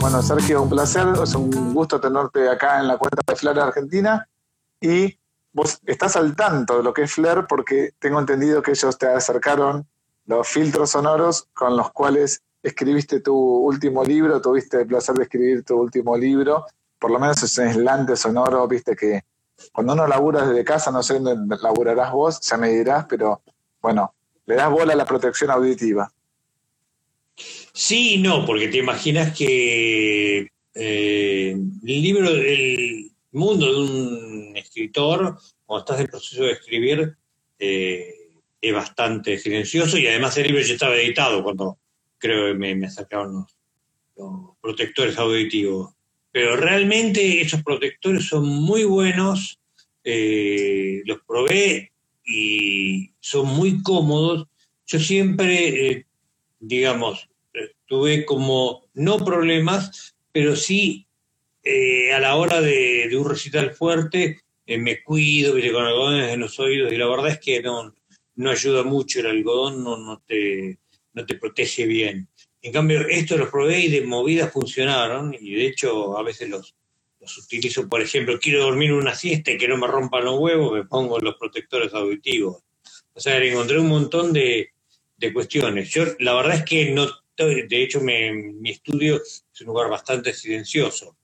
Bueno, Sergio, un placer, es un gusto tenerte acá en la cuenta de Flair Argentina. Y vos estás al tanto de lo que es Flair porque tengo entendido que ellos te acercaron los filtros sonoros con los cuales escribiste tu último libro, tuviste el placer de escribir tu último libro, por lo menos es un aislante sonoro, viste que cuando uno labura desde casa, no sé dónde laburarás vos, ya me dirás, pero bueno, le das bola a la protección auditiva. Sí y no, porque te imaginas que eh, el libro, el mundo de un escritor, cuando estás en proceso de escribir, eh, es bastante silencioso y además el libro ya estaba editado cuando creo que me, me acercaron los, protectores auditivos. Pero realmente esos protectores son muy buenos, eh, los probé y son muy cómodos. Yo siempre, digamos, tuve como no problemas, pero sí eh, a la hora de, un recital fuerte eh, me cuido, ¿viste? con algodones en los oídos y la verdad es que no, no ayuda mucho, el algodón no, no, te, no te protege bien. En cambio, esto los probé y de movida funcionaron y de hecho a veces los, los utilizo, por ejemplo, quiero dormir una siesta y que no me rompan los huevos, me pongo los protectores auditivos. O sea, encontré un montón de, de cuestiones. Yo la verdad es que no, de hecho mi estudio es un lugar bastante silencioso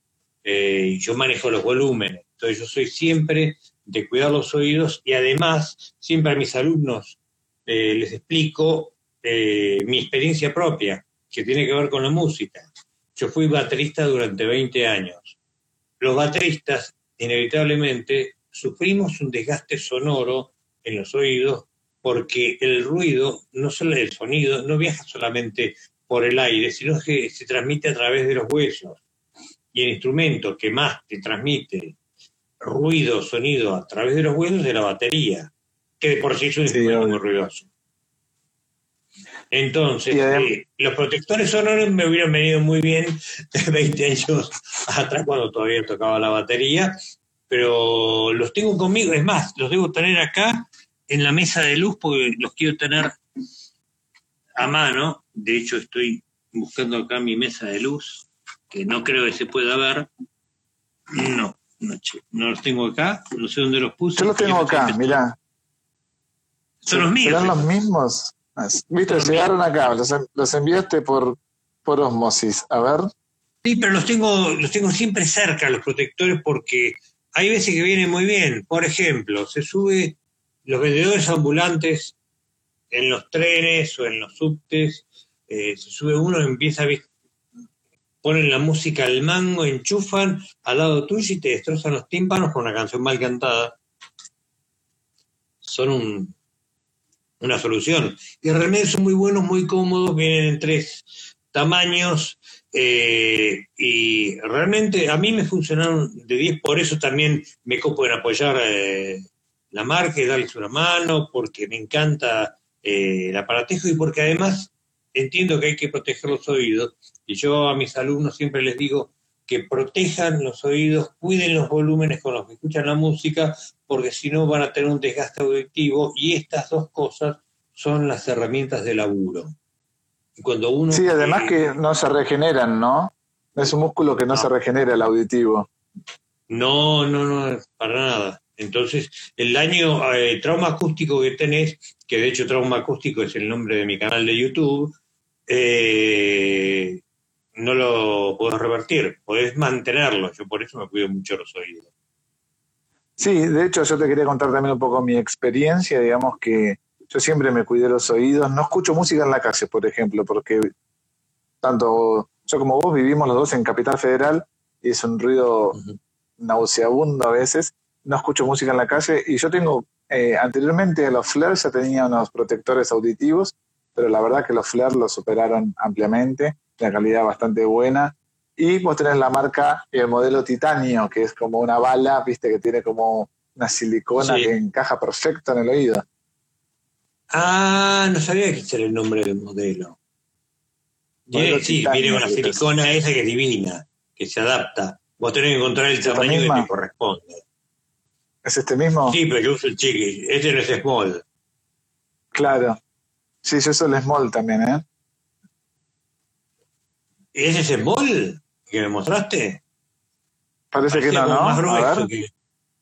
eh, y yo manejo los volúmenes. Entonces yo soy siempre de cuidar los oídos y además siempre a mis alumnos eh, les explico eh, mi experiencia propia, que tiene que ver con la música. Yo fui baterista durante 20 años. Los bateristas, inevitablemente, sufrimos un desgaste sonoro en los oídos porque el ruido, no solo el sonido, no viaja solamente por el aire, sino que se transmite a través de los huesos. Y el instrumento que más te transmite ruido, sonido a través de los huesos es la batería, que de por sí es un Sí, instrumento muy ruidoso. Entonces, eh, los protectores sonoros me hubieran venido muy bien 20 años atrás cuando todavía tocaba la batería, pero los tengo conmigo, es más, los debo tener acá en la mesa de luz porque los quiero tener a mano. De hecho, estoy buscando acá mi mesa de luz, que no creo que se pueda ver. No, no, no los tengo acá, no sé dónde los puse. Yo los tengo acá, siempre- mirá. Son los míos. ¿Serán los mismos? Ah, Viste, Los llegaron acá, los, los enviaste por, por osmosis. A ver. Sí, pero los tengo, los tengo siempre cerca, los protectores, porque hay veces que vienen muy bien. Por ejemplo, se sube los vendedores ambulantes en los trenes o en los subtes, eh, se sube uno empieza a ponen la música al mango, enchufan al lado tuyo y te destrozan los tímpanos con una canción mal cantada. Son un- una solución. Y realmente son muy buenos, muy cómodos, vienen en tres tamaños, eh, y realmente a mí me funcionaron de 10, por eso también me copo en apoyar eh, la marca y darles una mano, porque me encanta eh, el aparatejo y porque además entiendo que hay que proteger los oídos. Y yo a mis alumnos siempre les digo que protejan los oídos, cuiden los volúmenes con los que escuchan la música, porque si no van a tener un desgaste auditivo y estas dos cosas son las herramientas de laburo. Y cuando uno Sí, además eh, que no se regeneran, ¿no? Es un músculo que no, No. se regenera el auditivo. No, no, no, para nada. Entonces, el daño, eh, trauma acústico que tenés, que de hecho trauma acústico es el nombre de mi canal de YouTube, eh, no lo podés revertir, podés mantenerlo. Yo por eso me cuido mucho los oídos. Sí, de hecho yo te quería contar también un poco mi experiencia, digamos que yo siempre me cuidé los oídos, no escucho música en la calle, por ejemplo, porque tanto yo como vos vivimos los dos en Capital Federal y es un ruido nauseabundo a veces, no escucho música en la calle y yo tengo, eh, anteriormente a los Flair ya tenía unos protectores auditivos, pero la verdad que los Flair los superaron ampliamente, la calidad bastante buena. Y vos tenés la marca y el modelo titanio, que es como una bala, viste, que tiene como una silicona Sí. que encaja perfecto en el oído. Ah, no sabía que ese era el nombre del modelo. Sí, titanio, viene silicona esa que es divina, que se adapta. Vos tenés que encontrar el ¿Es esta tamaño que te corresponde. ¿Es este mismo? Sí, pero yo uso el chiqui, este no es small. Claro. Sí, yo uso el small también, ¿eh? ¿Ese es el mol que me mostraste? Parece que no, ¿no? más grueso que,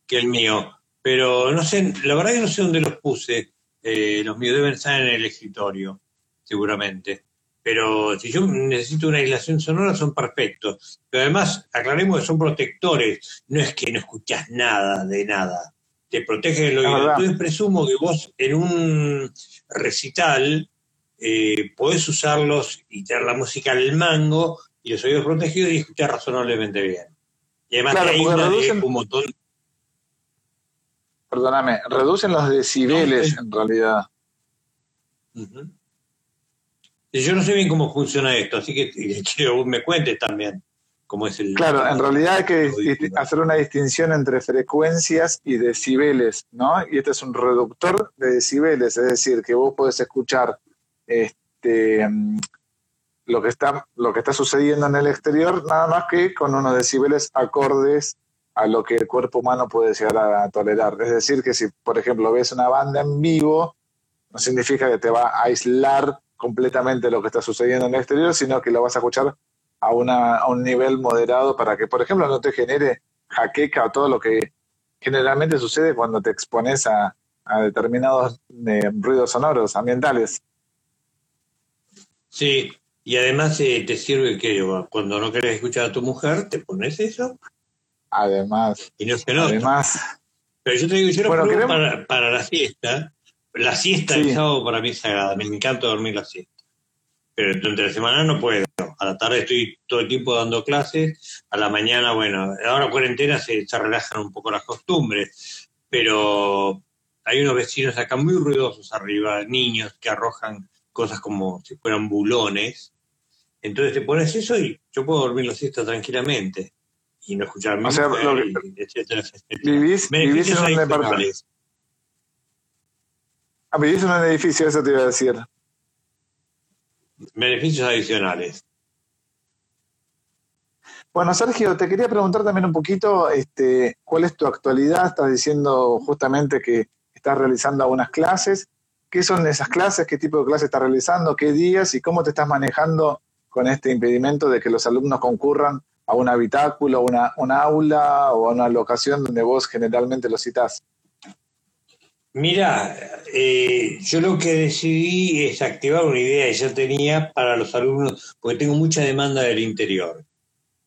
que el mío. Pero no sé, la verdad que no sé dónde los puse. Eh, los míos deben estar en el escritorio, seguramente. Pero si yo necesito una aislación sonora, son perfectos. Pero además, aclaremos que son protectores. No es que no escuchás nada de nada. Te protege el oído. Entonces presumo que vos en un recital eh, podés usarlos y tener la música al mango y los oídos protegidos y escuchar razonablemente bien. Y además Claro, te porque aísla de reducen- un montón Perdóname, reducen los decibeles No, en realidad. Y Yo no sé bien cómo funciona esto, así que quiero me cuentes también cómo es el... Claro, en realidad hay que hacer una distinción entre frecuencias y decibeles, ¿no? Y este es un reductor de decibeles, es decir, que vos podés escuchar este, mm, lo, que está, lo que está sucediendo en el exterior, nada más que con unos decibeles acordes a lo que el cuerpo humano puede llegar a tolerar. Es decir, que si, por ejemplo, ves una banda en vivo, no significa que te va a aislar completamente lo que está sucediendo en el exterior, sino que lo vas a escuchar a, una, a un nivel moderado para que, por ejemplo, no te genere jaqueca o todo lo que generalmente sucede cuando te expones a, a determinados eh, ruidos sonoros ambientales. Sí, y además eh, te sirve que cuando no querés escuchar a tu mujer, te pones eso Además, y no se nota. además, Pero yo te digo, yo Bueno, para, para la siesta. La siesta Sí. el sábado para mí es sagrada, me encanta dormir la siesta. Pero durante la semana no puedo. A la tarde estoy todo el tiempo dando clases, a la mañana, bueno, ahora cuarentena se, se relajan un poco las costumbres, pero hay unos vecinos acá muy ruidosos arriba, niños que arrojan cosas como si fueran bulones. Entonces te pones eso y yo puedo dormir la siesta tranquilamente y no escuchar O sea, lo que- etcétera, etcétera. vivís, vivís en un departamento. Ah, vivís en un edificio, eso te iba a decir. Beneficios adicionales. Bueno, Sergio, te quería preguntar también un poquito este, cuál es tu actualidad. Estás diciendo justamente que estás realizando algunas clases. ¿Qué son esas clases? ¿Qué tipo de clases estás realizando? ¿Qué días? ¿Y cómo te estás manejando con este impedimento de que los alumnos concurran a un habitáculo, una, una aula o a una locación donde vos generalmente los citás? Mira, eh, yo lo que decidí es activar una idea que ya tenía para los alumnos, porque tengo mucha demanda del interior.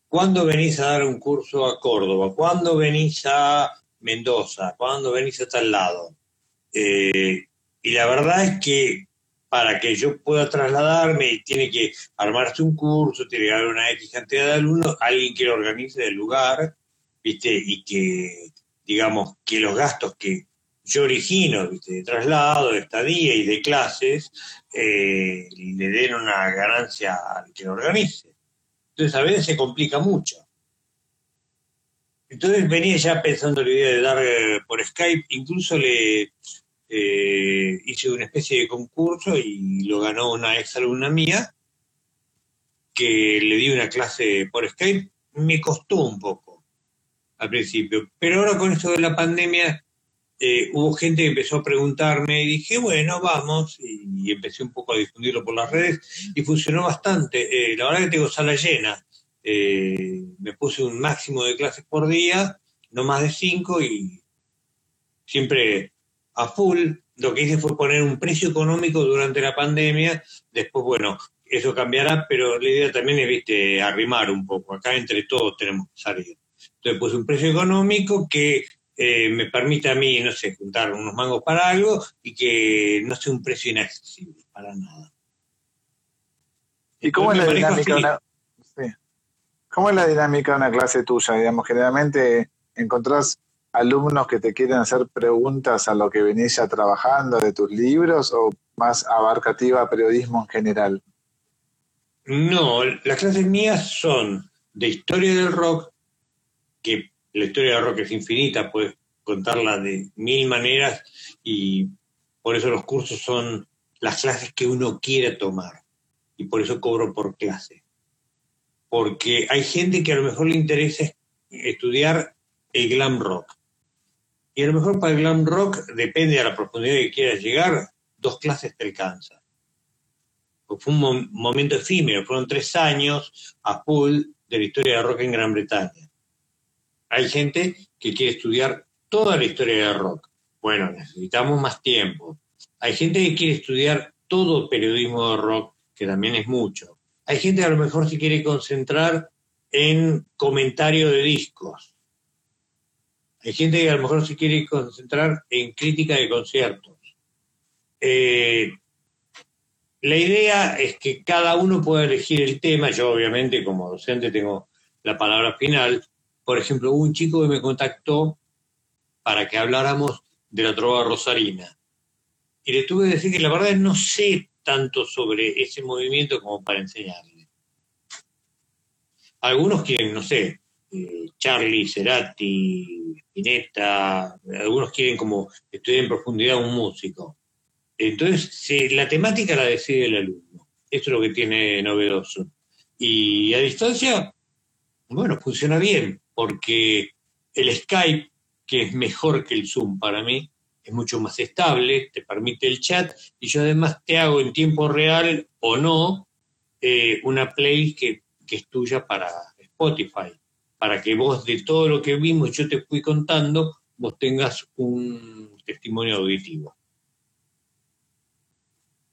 ¿Cuándo venís a dar un curso a Córdoba? ¿Cuándo venís a Mendoza? ¿Cuándo venís a tal lado? Eh, y la verdad es que para que yo pueda trasladarme, tiene que armarse un curso, tiene que una X cantidad de alumnos, alguien que lo organice del lugar, ¿viste? Y que, digamos, que los gastos que yo origino, ¿viste? de traslado, de estadía y de clases, eh, le den una ganancia al que lo organice. Entonces a veces se complica mucho. Entonces venía ya pensando la idea de dar eh, por Skype, incluso le eh, hice una especie de concurso y lo ganó una ex alumna mía, que le di una clase por Skype, me costó un poco al principio, pero ahora con esto de la pandemia eh, hubo gente que empezó a preguntarme y dije, bueno, vamos, y, y empecé un poco a difundirlo por las redes y funcionó bastante. Eh, la verdad que tengo sala llena. Eh, me puse un máximo de clases por día, no más de cinco y siempre a full. Lo que hice fue poner un precio económico durante la pandemia. Después, bueno, eso cambiará, pero la idea también es, viste, arrimar un poco. Acá entre todos tenemos que salir. Entonces puse un precio económico que eh, me permite a mí, no sé, juntar unos mangos para algo y que no sea un precio inaccesible para nada. ¿Y cómo es la dinámica? así. Una, sí. ¿Cómo es la dinámica de una clase tuya? Digamos, generalmente encontrás alumnos que te quieren hacer preguntas a lo que venís ya trabajando de tus libros o más abarcativa periodismo en general. No, las clases mías son de historia del rock, que la historia del rock es infinita, puedes contarla de mil maneras y por eso los cursos son las clases que uno quiere tomar y por eso cobro por clase. Porque hay gente que a lo mejor le interesa estudiar el glam rock. Y a lo mejor para el glam rock, depende de la profundidad que quieras llegar, dos clases te alcanzan. fue un momento efímero, fueron tres años a full de la historia de rock en Gran Bretaña. Hay gente que quiere estudiar toda la historia del rock. Bueno, necesitamos más tiempo. Hay gente que quiere estudiar todo periodismo de rock, que también es mucho. Hay gente que a lo mejor se quiere concentrar en comentario de discos. Hay gente que a lo mejor se quiere concentrar en crítica de conciertos. Eh, la idea es que cada uno pueda elegir el tema. Yo, obviamente, como docente, tengo la palabra final. Por ejemplo, un chico que me contactó para que habláramos de la trova rosarina. Y le tuve que decir que la verdad no sé tanto sobre ese movimiento como para enseñarle. Algunos quieren, no sé, eh, Charlie, Cerati, Pineta, algunos quieren como estudiar en profundidad un músico. Entonces, la temática la decide el alumno. Esto es lo que tiene novedoso. Y a distancia, bueno, funciona bien, porque el Skype, que es mejor que el Zoom para mí, es mucho más estable, te permite el chat, y yo además te hago en tiempo real o no eh, una playlist que, es tuya para Spotify, para que vos de todo lo que vimos, yo te fui contando, vos tengas un testimonio auditivo.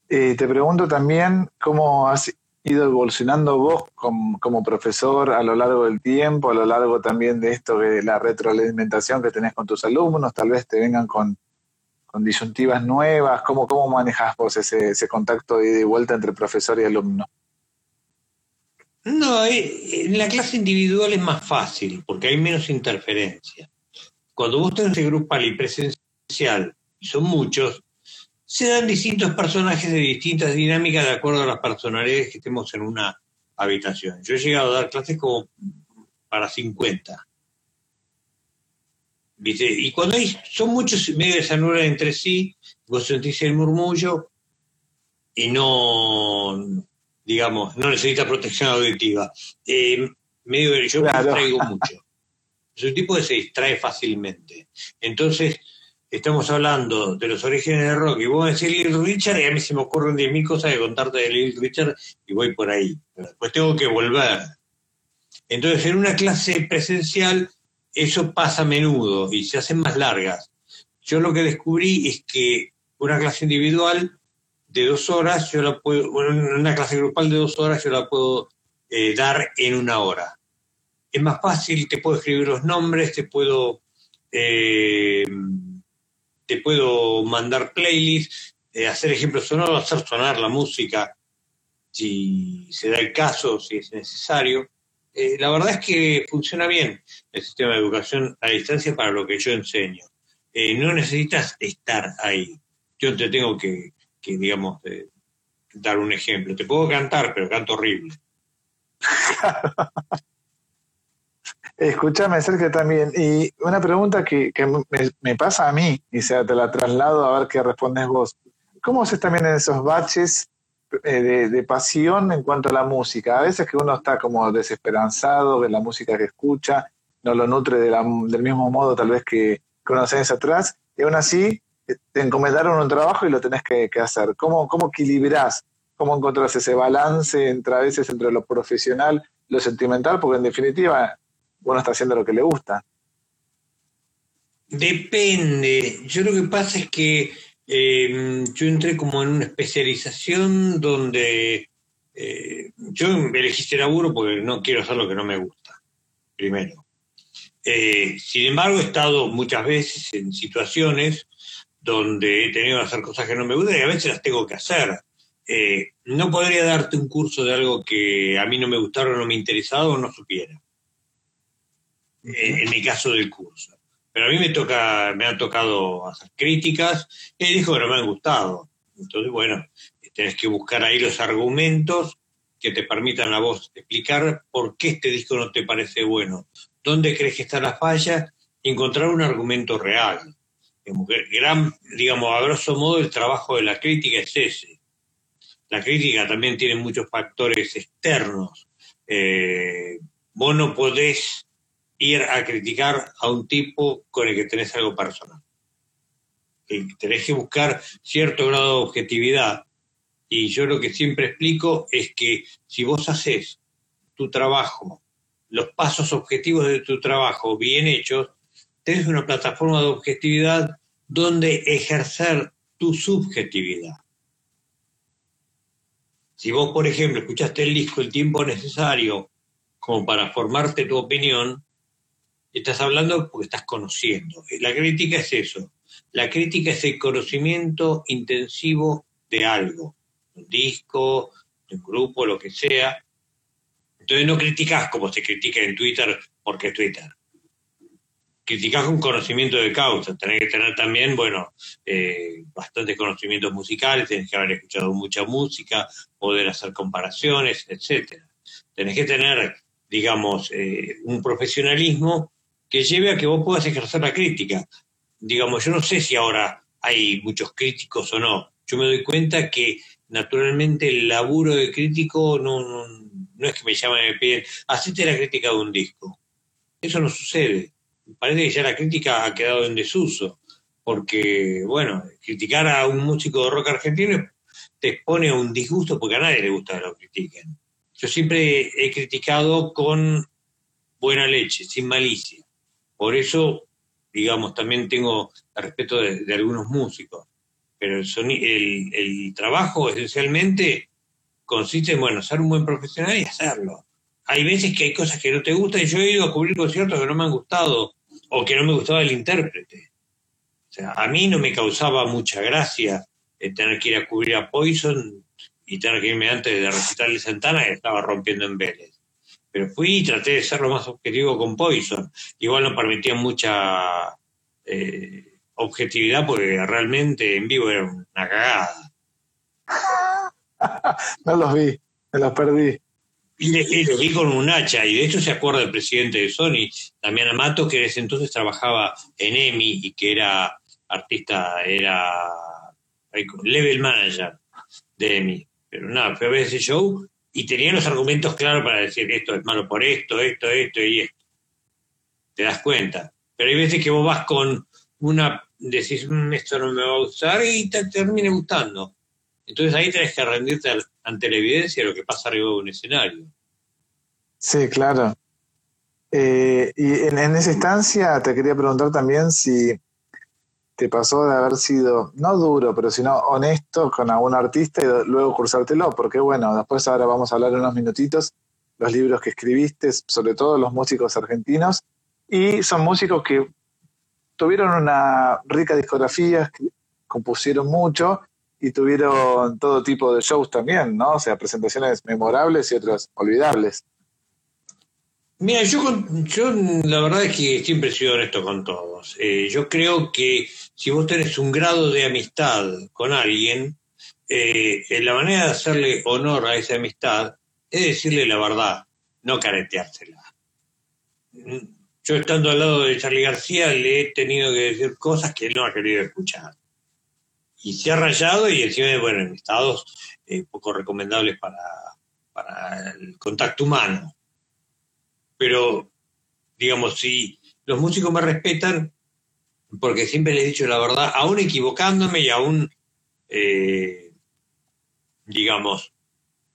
Eh, te pregunto también cómo has ido evolucionando vos como, profesor a lo largo del tiempo, a lo largo también de esto de la retroalimentación que tenés con tus alumnos, tal vez te vengan con, disyuntivas nuevas, ¿cómo, cómo manejas vos ese, contacto de vuelta entre profesor y alumno? No, eh, en la clase individual es más fácil porque hay menos interferencia. Cuando vos tenés grupal y presencial, y son muchos, se dan distintos personajes de distintas dinámicas de acuerdo a las personalidades que estemos en una habitación. Yo he llegado a dar clases como para 50. Y cuando hay, son muchos medio de entre sí, vos sentís el murmullo y no, digamos, no necesita protección auditiva. Eh, medio yo me distraigo mucho. Soy un tipo que se distrae fácilmente. Entonces, estamos hablando de los orígenes del rock y vos decís Little Richard y a mí se me ocurren 10.000 cosas de contarte de Little Richard y voy por ahí. después tengo que volver. Entonces, en una clase presencial, eso pasa a menudo y se hacen más largas. Yo lo que descubrí es que una clase individual de dos horas, yo la puedo, una clase grupal de dos horas, yo la puedo eh, dar en una hora. Es más fácil, te puedo escribir los nombres, te puedo eh, te puedo mandar playlists, eh, hacer ejemplos sonoros, hacer sonar la música, si se da el caso, si es necesario. Eh, la verdad es que funciona bien el sistema de educación a distancia para lo que yo enseño. Eh, no necesitas estar ahí. Yo te tengo que, que digamos, dar un ejemplo. Te puedo cantar, pero canto horrible. Escúchame, Sergio, también. Y una pregunta que, me, pasa a mí, y sea, te la traslado a ver qué respondes vos. ¿Cómo haces también en esos baches eh, de, pasión en cuanto a la música? A veces que uno está como desesperanzado de la música que escucha, no lo nutre del mismo modo tal vez que, que atrás, y aún así eh, te encomendaron un trabajo y lo tenés que, hacer. ¿Cómo, ¿Cómo equilibrás? ¿Cómo encontrás ese balance entre a veces entre lo profesional, lo sentimental? Porque en definitiva bueno está haciendo lo que le gusta. Depende. Yo lo que pasa es que em, yo entré como en una especialización donde eh, yo elegí este laburo porque no quiero hacer lo que no me gusta, primero. Eh, sin embargo, he estado muchas veces en situaciones donde he tenido que hacer cosas que no me gustan y a veces las tengo que hacer. Eh, no podría darte un curso de algo que a mí no me gustara o no me interesaba o no supiera en mi caso del curso. Pero a mí me toca, me ha tocado hacer críticas y dijo que no me han gustado. Entonces, bueno, tenés que buscar ahí los argumentos que te permitan a vos explicar por qué este disco no te parece bueno, dónde crees que está la falla y encontrar un argumento real. Gran, digamos, a grosso modo, el trabajo de la crítica es ese. La crítica también tiene muchos factores externos. Eh, vos no podés ir a criticar a un tipo con el que tenés algo personal. tenés que buscar cierto grado de objetividad Y yo lo que siempre explico es que si vos haces tu trabajo, los pasos objetivos de tu trabajo bien hechos, tenés una plataforma de objetividad donde ejercer tu subjetividad. Si vos, por ejemplo, escuchaste el disco el tiempo necesario como para formarte tu opinión, estás hablando porque estás conociendo. La crítica es eso. La crítica es el conocimiento intensivo de algo, un disco, un grupo, lo que sea. Entonces no criticas como se critica en Twitter porque es Twitter criticás con conocimiento de causa, tenés que tener también, bueno, eh, bastantes conocimientos musicales, tenés que haber escuchado mucha música, poder hacer comparaciones, etcétera. Tenés que tener, digamos, eh, un profesionalismo que lleve a que vos puedas ejercer la crítica. Digamos, yo no sé si ahora hay muchos críticos o no. Yo me doy cuenta que naturalmente el laburo de crítico no, no, no es que me llamen y me piden, hacete la crítica de un disco. Eso no sucede parece que ya la crítica ha quedado en desuso, porque, bueno, criticar a un músico de rock argentino te expone a un disgusto porque a nadie le gusta que lo critiquen. Yo siempre he criticado con buena leche, sin malicia. Por eso, digamos, también tengo respeto de, algunos músicos. Pero el, trabajo esencialmente consiste en, bueno, ser un buen profesional y hacerlo hay veces que hay cosas que no te gustan y yo he ido a cubrir conciertos que no me han gustado o que no me gustaba el intérprete. O sea, a mí no me causaba mucha gracia eh, tener que ir a cubrir a Poison y tener que irme antes de recitarle Santana que estaba rompiendo en Vélez. Pero fui y traté de ser lo más objetivo con Poison. Igual no permitía mucha eh, objetividad porque realmente en vivo era una cagada. no los vi, me los perdí. Y lo vi con un hacha, y de hecho se acuerda el presidente de Sony, Damián Amato, que en ese entonces trabajaba en EMI y que era artista, era level manager de EMI. Pero nada, fue a ver ese show y tenía los argumentos claros para decir esto es malo por esto, esto, esto y esto. Te das cuenta. Pero hay veces que vos vas con una, decís, mm, esto no me va a gustar y te termina gustando. Entonces ahí tenés que rendirte ante la evidencia de lo que pasa arriba de un escenario. Sí, claro. Eh, y en, esa instancia te quería preguntar también si te pasó de haber sido, no duro, pero sino honesto con algún artista y luego cursártelo, porque bueno, después ahora vamos a hablar unos minutitos los libros que escribiste, sobre todo los músicos argentinos, y son músicos que tuvieron una rica discografía, compusieron mucho, y tuvieron todo tipo de shows también, ¿no? O sea, presentaciones memorables y otras olvidables. Mira, yo, yo la verdad es que siempre he sido honesto con todos. Eh, yo creo que si vos tenés un grado de amistad con alguien, eh, la manera de hacerle honor a esa amistad es decirle la verdad, no careteársela. Yo estando al lado de Charlie García le he tenido que decir cosas que él no ha querido escuchar y se ha rayado y encima, bueno, en estados eh, poco recomendables para el contacto humano. Pero, digamos, si los músicos me respetan, porque siempre les he dicho la verdad, aún equivocándome y aún, eh, digamos,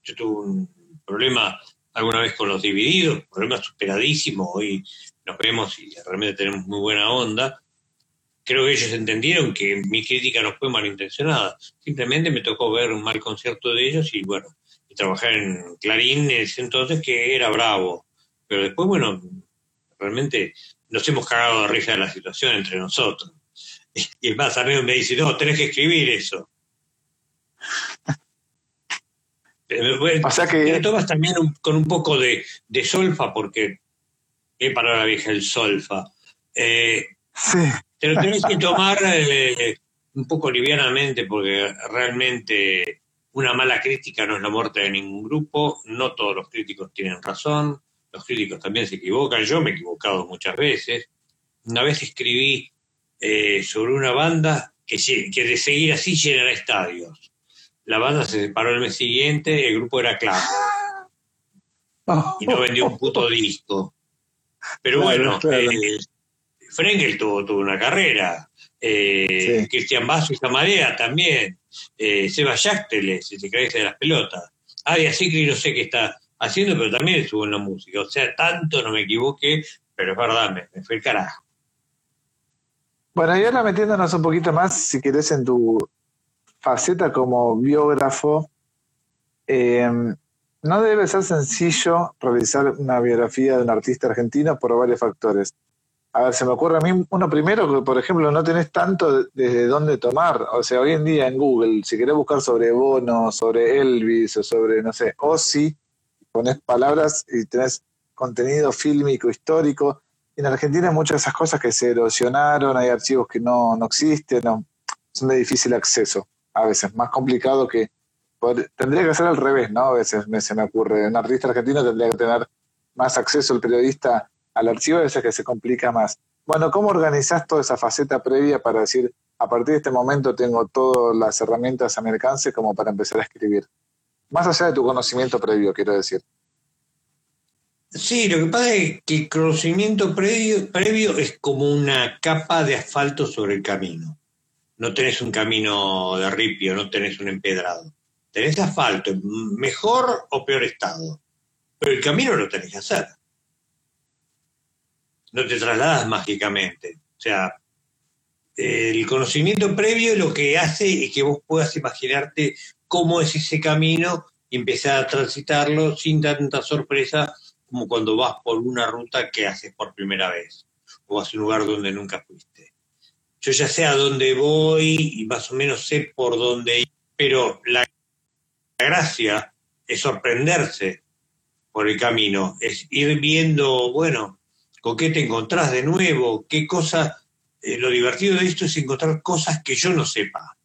yo tuve un problema alguna vez con los divididos, problema superadísimo, hoy nos vemos y realmente tenemos muy buena onda, creo que ellos entendieron que mi crítica no fue malintencionada. Simplemente me tocó ver un mal concierto de ellos y bueno, y trabajar en Clarín en ese entonces que era bravo. Pero después, bueno, realmente nos hemos cagado de risa de la situación entre nosotros. Y el más amigo me dice, no, tenés que escribir eso. o sea que... Tomas también con un poco de, solfa, porque he parado la vieja el solfa. Eh, sí. Te lo tenés que tomar eh, un poco livianamente porque realmente una mala crítica no es la muerte de ningún grupo, no todos los críticos tienen razón, los críticos también se equivocan, yo me he equivocado muchas veces. Una vez escribí eh, sobre una banda que, que de seguir así llenará estadios. La banda se separó el mes siguiente, el grupo era claro. Y no vendió un puto disco. Pero bueno, eh, Frengel tuvo, tuvo una carrera, eh, Sí. Cristian Basso y Zamadea también, eh, Seba Yácteles, si te crees de las pelotas. Adi Asikri no sé qué está haciendo, pero también estuvo en la música. O sea, tanto no me equivoqué, pero es verdad, me, me fue el carajo. Bueno, y ahora metiéndonos un poquito más, si querés, en tu faceta como biógrafo, eh, no debe ser sencillo realizar una biografía de un artista argentino por varios factores. A ver, se me ocurre a mí uno primero que, por ejemplo, no tenés tanto de- desde dónde tomar. O sea, hoy en día en Google, si querés buscar sobre Bono, sobre Elvis o sobre, no sé, Ozzy, pones palabras y tenés contenido fílmico, histórico. En Argentina hay muchas de esas cosas que se erosionaron, hay archivos que no, no existen, no, son de difícil acceso, a veces, más complicado que... tendría que ser al revés, ¿no? A veces me, se me ocurre, un artista argentino tendría que tener más acceso el periodista al archivo, a veces que se complica más. Bueno, ¿cómo organizás toda esa faceta previa para decir, a partir de este momento tengo todas las herramientas a mi alcance como para empezar a escribir? Más allá de tu conocimiento previo, quiero decir. Sí, lo que pasa es que el conocimiento previo, previo es como una capa de asfalto sobre el camino. No tenés un camino de ripio, no tenés un empedrado. Tenés asfalto, en mejor o peor estado. Pero el camino lo tenés que hacer. No te trasladas mágicamente. O sea, el conocimiento previo lo que hace es que vos puedas imaginarte cómo es ese camino y empezar a transitarlo sin tanta sorpresa como cuando vas por una ruta que haces por primera vez o vas a un lugar donde nunca fuiste. Yo ya sé a dónde voy y más o menos sé por dónde ir, pero la gracia es sorprenderse por el camino, es ir viendo, bueno, con qué te encontrás de nuevo, qué cosas, eh, lo divertido de esto es encontrar cosas que yo no sepa.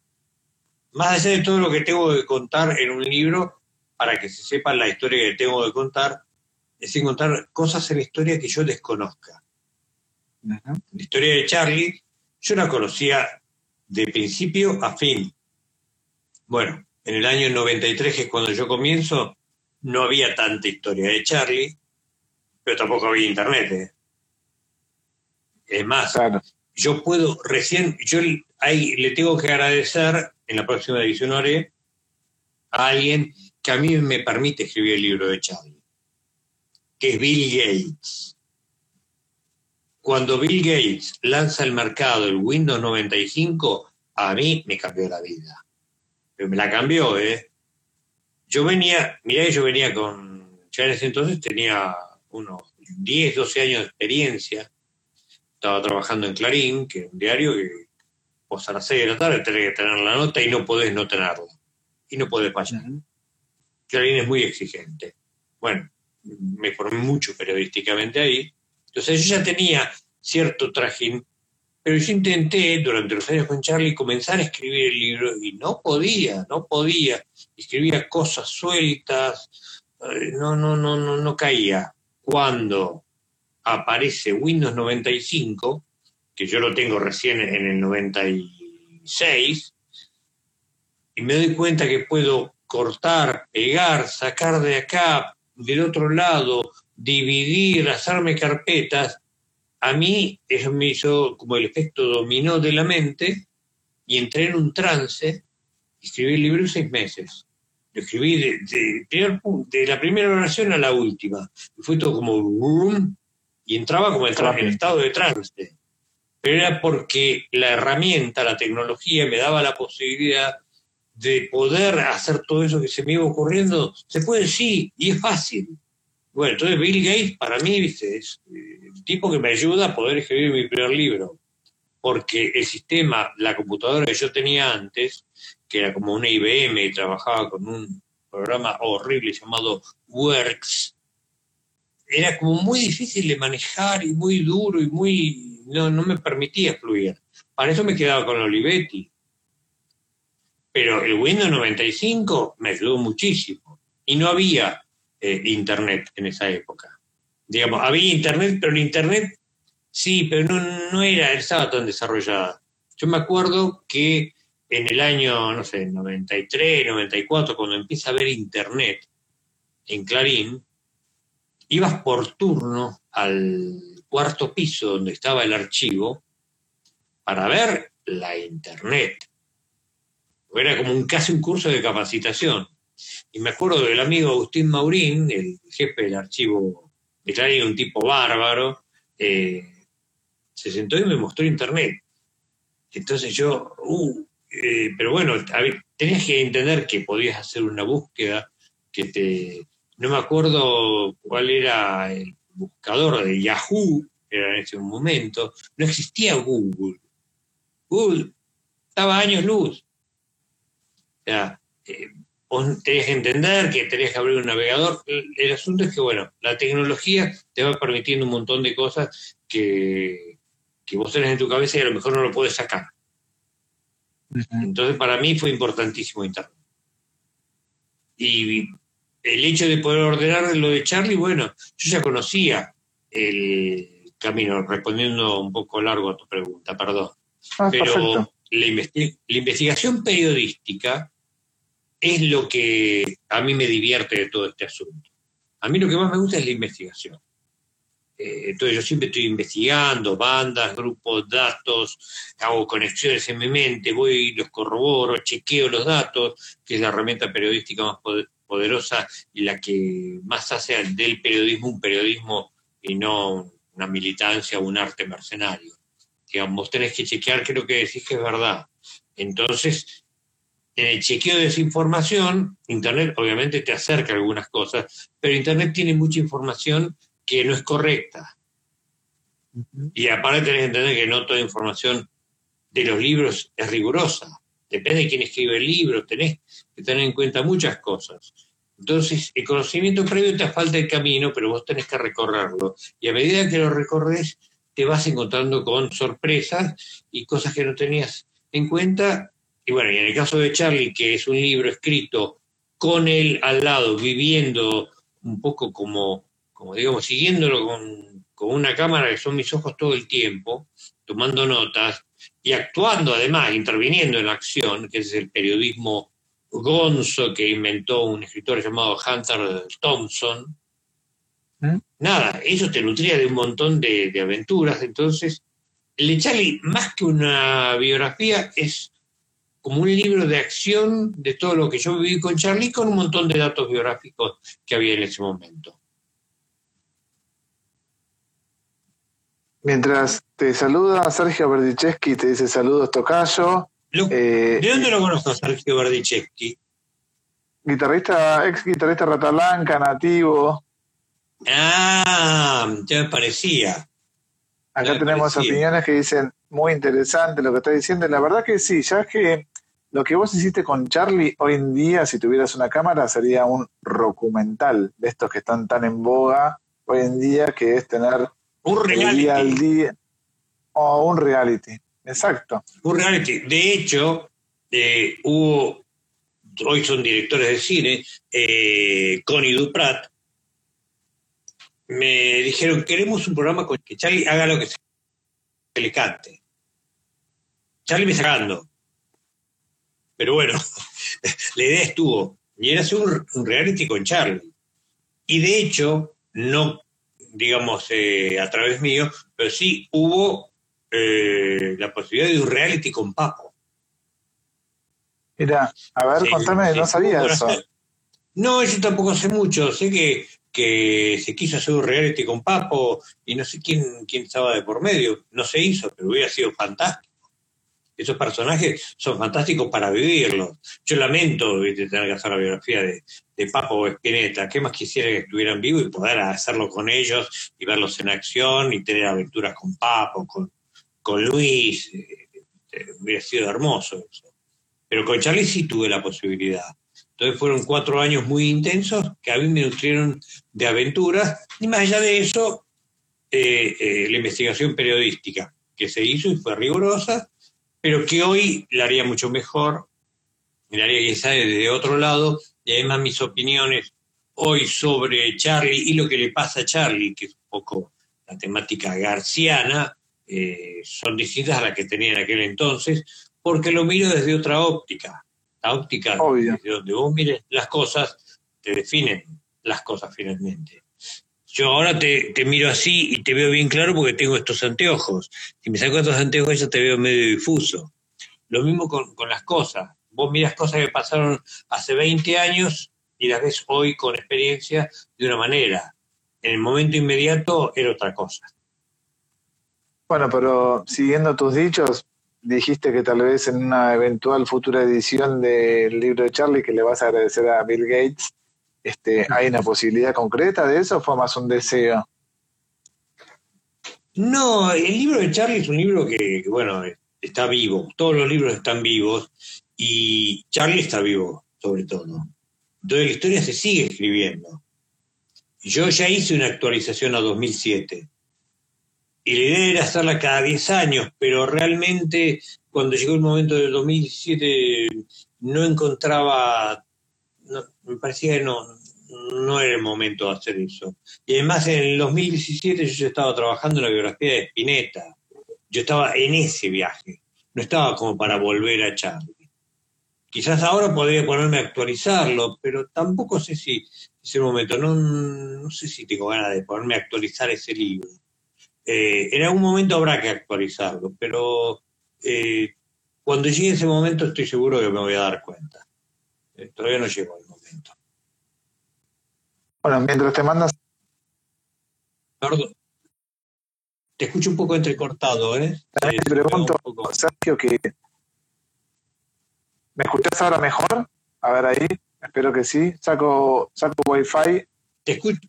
Más allá de todo lo que tengo que contar en un libro, para que se sepa la historia que tengo que contar, es encontrar cosas en la historia que yo desconozca. La historia de Charlie, yo la conocía de principio a fin. Bueno, en el año 93, que es cuando yo comienzo, no había tanta historia de Charlie, pero tampoco había internet. ¿eh? Es más, Claro. yo puedo recién, yo ahí le tengo que agradecer en la próxima edición haré a alguien que a mí me permite escribir el libro de Charlie, que es Bill Gates. Cuando Bill Gates lanza al mercado el Windows 95, a mí me cambió la vida. Pero me la cambió, ¿eh? Yo venía, mirá que yo venía con, ya en ese entonces tenía unos 10, 12 años de experiencia. Estaba trabajando en Clarín, que es un diario que a las 6 de la tarde tenés que tener la nota y no podés no tenerla. Y no podés fallar. Clarín es muy exigente. Bueno, me formé mucho periodísticamente ahí. Entonces yo ya tenía cierto trajín, pero yo intenté durante los años con Charlie comenzar a escribir el libro y no podía, no podía. Escribía cosas sueltas, eh, no, no, no, no, no caía. Cuando aparece Windows 95, que yo lo tengo recién en el 96, y me doy cuenta que puedo cortar, pegar, sacar de acá, del otro lado, dividir, hacerme carpetas, a mí eso me hizo como el efecto dominó de la mente y entré en un trance y escribí el libro seis meses. Lo escribí de, de pu- de la primera oración a la última. Y fue todo como boom, y entraba como en estado de trance. Pero era porque la herramienta, la tecnología, me daba la posibilidad de poder hacer todo eso que se me iba ocurriendo. Se puede, sí, y es fácil. Bueno, entonces Bill Gates para mí ¿viste? es eh, el tipo que me ayuda a poder escribir mi primer libro. Porque el sistema, la computadora que yo tenía antes, que era como una IBM y trabajaba con un programa horrible llamado Works, era como muy difícil de manejar y muy duro y muy... no, no me permitía fluir. Para eso me quedaba con Olivetti. Pero el Windows 95 me ayudó muchísimo. Y no había eh, internet en esa época. Digamos, había internet, pero el internet sí, pero no, no era, estaba tan desarrollada. Yo me acuerdo que en el año, no sé, 93, 94, cuando empieza a haber internet en Clarín, ibas por turno al cuarto piso donde estaba el archivo para ver la internet. Era como un, casi un curso de capacitación. Y me acuerdo del amigo Agustín Maurín, el jefe del archivo de Clarín, un tipo bárbaro, eh, se sentó y me mostró internet. Entonces yo, uh, eh, pero bueno, tenías que entender que podías hacer una búsqueda que te... No me acuerdo cuál era el buscador de Yahoo, era en ese momento, no existía Google. Google estaba años luz. O sea, eh, tenías que entender que tenías que abrir un navegador. El, asunto es que, bueno, la tecnología te va permitiendo un montón de cosas que, que vos tenés en tu cabeza y a lo mejor no lo puedes sacar. Entonces, para mí fue importantísimo Internet. Y el hecho de poder ordenar lo de Charlie, bueno, yo ya conocía el camino, respondiendo un poco largo a tu pregunta, perdón. Ah, Pero la, investigación periodística es lo que a mí me divierte de todo este asunto. A mí lo que más me gusta es la investigación. Eh, entonces yo siempre estoy investigando bandas, grupos, datos, hago conexiones en mi mente, voy, los corroboro, chequeo los datos, que es la herramienta periodística más poderosa y la que más hace del periodismo un periodismo y no una militancia o un arte mercenario. Digamos, vos tenés que chequear que lo que decís que es verdad. Entonces, en el chequeo de esa información, Internet obviamente te acerca algunas cosas, pero Internet tiene mucha información que no es correcta. Y aparte tenés que entender que no toda información de los libros es rigurosa. Depende de quién escribe el libro, tenés que tener en cuenta muchas cosas. Entonces, el conocimiento previo te falta el camino, pero vos tenés que recorrerlo. Y a medida que lo recorres, te vas encontrando con sorpresas y cosas que no tenías en cuenta. Y bueno, en el caso de Charlie, que es un libro escrito con él al lado, viviendo un poco como como digamos, siguiéndolo con, una cámara que son mis ojos todo el tiempo, tomando notas y actuando además, interviniendo en la acción, que es el periodismo gonzo que inventó un escritor llamado Hunter Thompson. ¿Mm? Nada, eso te nutría de un montón de, de aventuras. Entonces, el de Charlie, más que una biografía, es como un libro de acción de todo lo que yo viví con Charlie, con un montón de datos biográficos que había en ese momento. Mientras te saluda Sergio Berdicheschi, te dice saludos Tocayo. Eh, ¿De dónde lo conozco Sergio Berdicheschi? Guitarrista, ex guitarrista Rata Blanca, nativo. Ah, ya me parecía. Acá tenemos opiniones que dicen muy interesante lo que está diciendo. La verdad que sí, ya es que lo que vos hiciste con Charlie hoy en día, si tuvieras una cámara, sería un documental de estos que están tan en boga hoy en día, que es tener un reality. O un reality, exacto. Un reality. De hecho, eh, hubo, hoy son directores de cine, eh, Connie Duprat, me dijeron, queremos un programa con que Charlie haga lo que se le cante. Charlie me sacando. Pero bueno, la idea estuvo. Y era hacer un reality con Charlie. Y de hecho, no digamos, eh, a través mío, pero sí hubo eh, la posibilidad de un reality con Papo. Mira, a ver, contame, no sabía eso. No, yo tampoco sé mucho, sé que, que se quiso hacer un reality con Papo y no sé quién, quién estaba de por medio, no se hizo, pero hubiera sido fantástico. Esos personajes son fantásticos para vivirlos. Yo lamento tener que hacer la biografía de, de Papo o Espineta. ¿Qué más quisiera que estuvieran vivos y poder hacerlo con ellos y verlos en acción y tener aventuras con Papo, con, con Luis? Eh, eh, hubiera sido hermoso eso. Pero con Charlie sí tuve la posibilidad. Entonces fueron cuatro años muy intensos que a mí me nutrieron de aventuras y más allá de eso, eh, la investigación periodística que se hizo y fue rigurosa pero que hoy la haría mucho mejor, la haría quizá desde otro lado, y además mis opiniones hoy sobre Charlie y lo que le pasa a Charlie, que es un poco la temática garciana, eh, son distintas a las que tenía en aquel entonces, porque lo miro desde otra óptica. La óptica desde donde vos mires las cosas, te definen las cosas finalmente. Yo ahora te, te, miro así y te veo bien claro porque tengo estos anteojos. Si me saco estos anteojos ya te veo medio difuso. Lo mismo con, con las cosas. Vos miras cosas que pasaron hace 20 años y las ves hoy con experiencia de una manera. En el momento inmediato era otra cosa. Bueno, pero siguiendo tus dichos, dijiste que tal vez en una eventual futura edición del libro de Charlie que le vas a agradecer a Bill Gates este, ¿Hay una posibilidad concreta de eso o fue más un deseo? No, el libro de Charlie es un libro que, bueno, está vivo. Todos los libros están vivos y Charlie está vivo, sobre todo. Entonces la historia se sigue escribiendo. Yo ya hice una actualización a 2007 y la idea era hacerla cada 10 años, pero realmente cuando llegó el momento del 2007 no encontraba me parecía que no, no era el momento de hacer eso. Y además en el 2017 yo estaba trabajando en la biografía de Spinetta. Yo estaba en ese viaje, no estaba como para volver a Charlie. Quizás ahora podría ponerme a actualizarlo, pero tampoco sé si es el momento. No, no sé si tengo ganas de ponerme a actualizar ese libro. Eh, en algún momento habrá que actualizarlo, pero eh, cuando llegue ese momento estoy seguro que me voy a dar cuenta. Eh, todavía no llegó el momento. Bueno, mientras te mandas. te escucho un poco entrecortado, ¿eh? Te pregunto, Sergio, que. ¿Me escuchás ahora mejor? A ver ahí, espero que sí. Saco, saco Wi-Fi. Te escucho,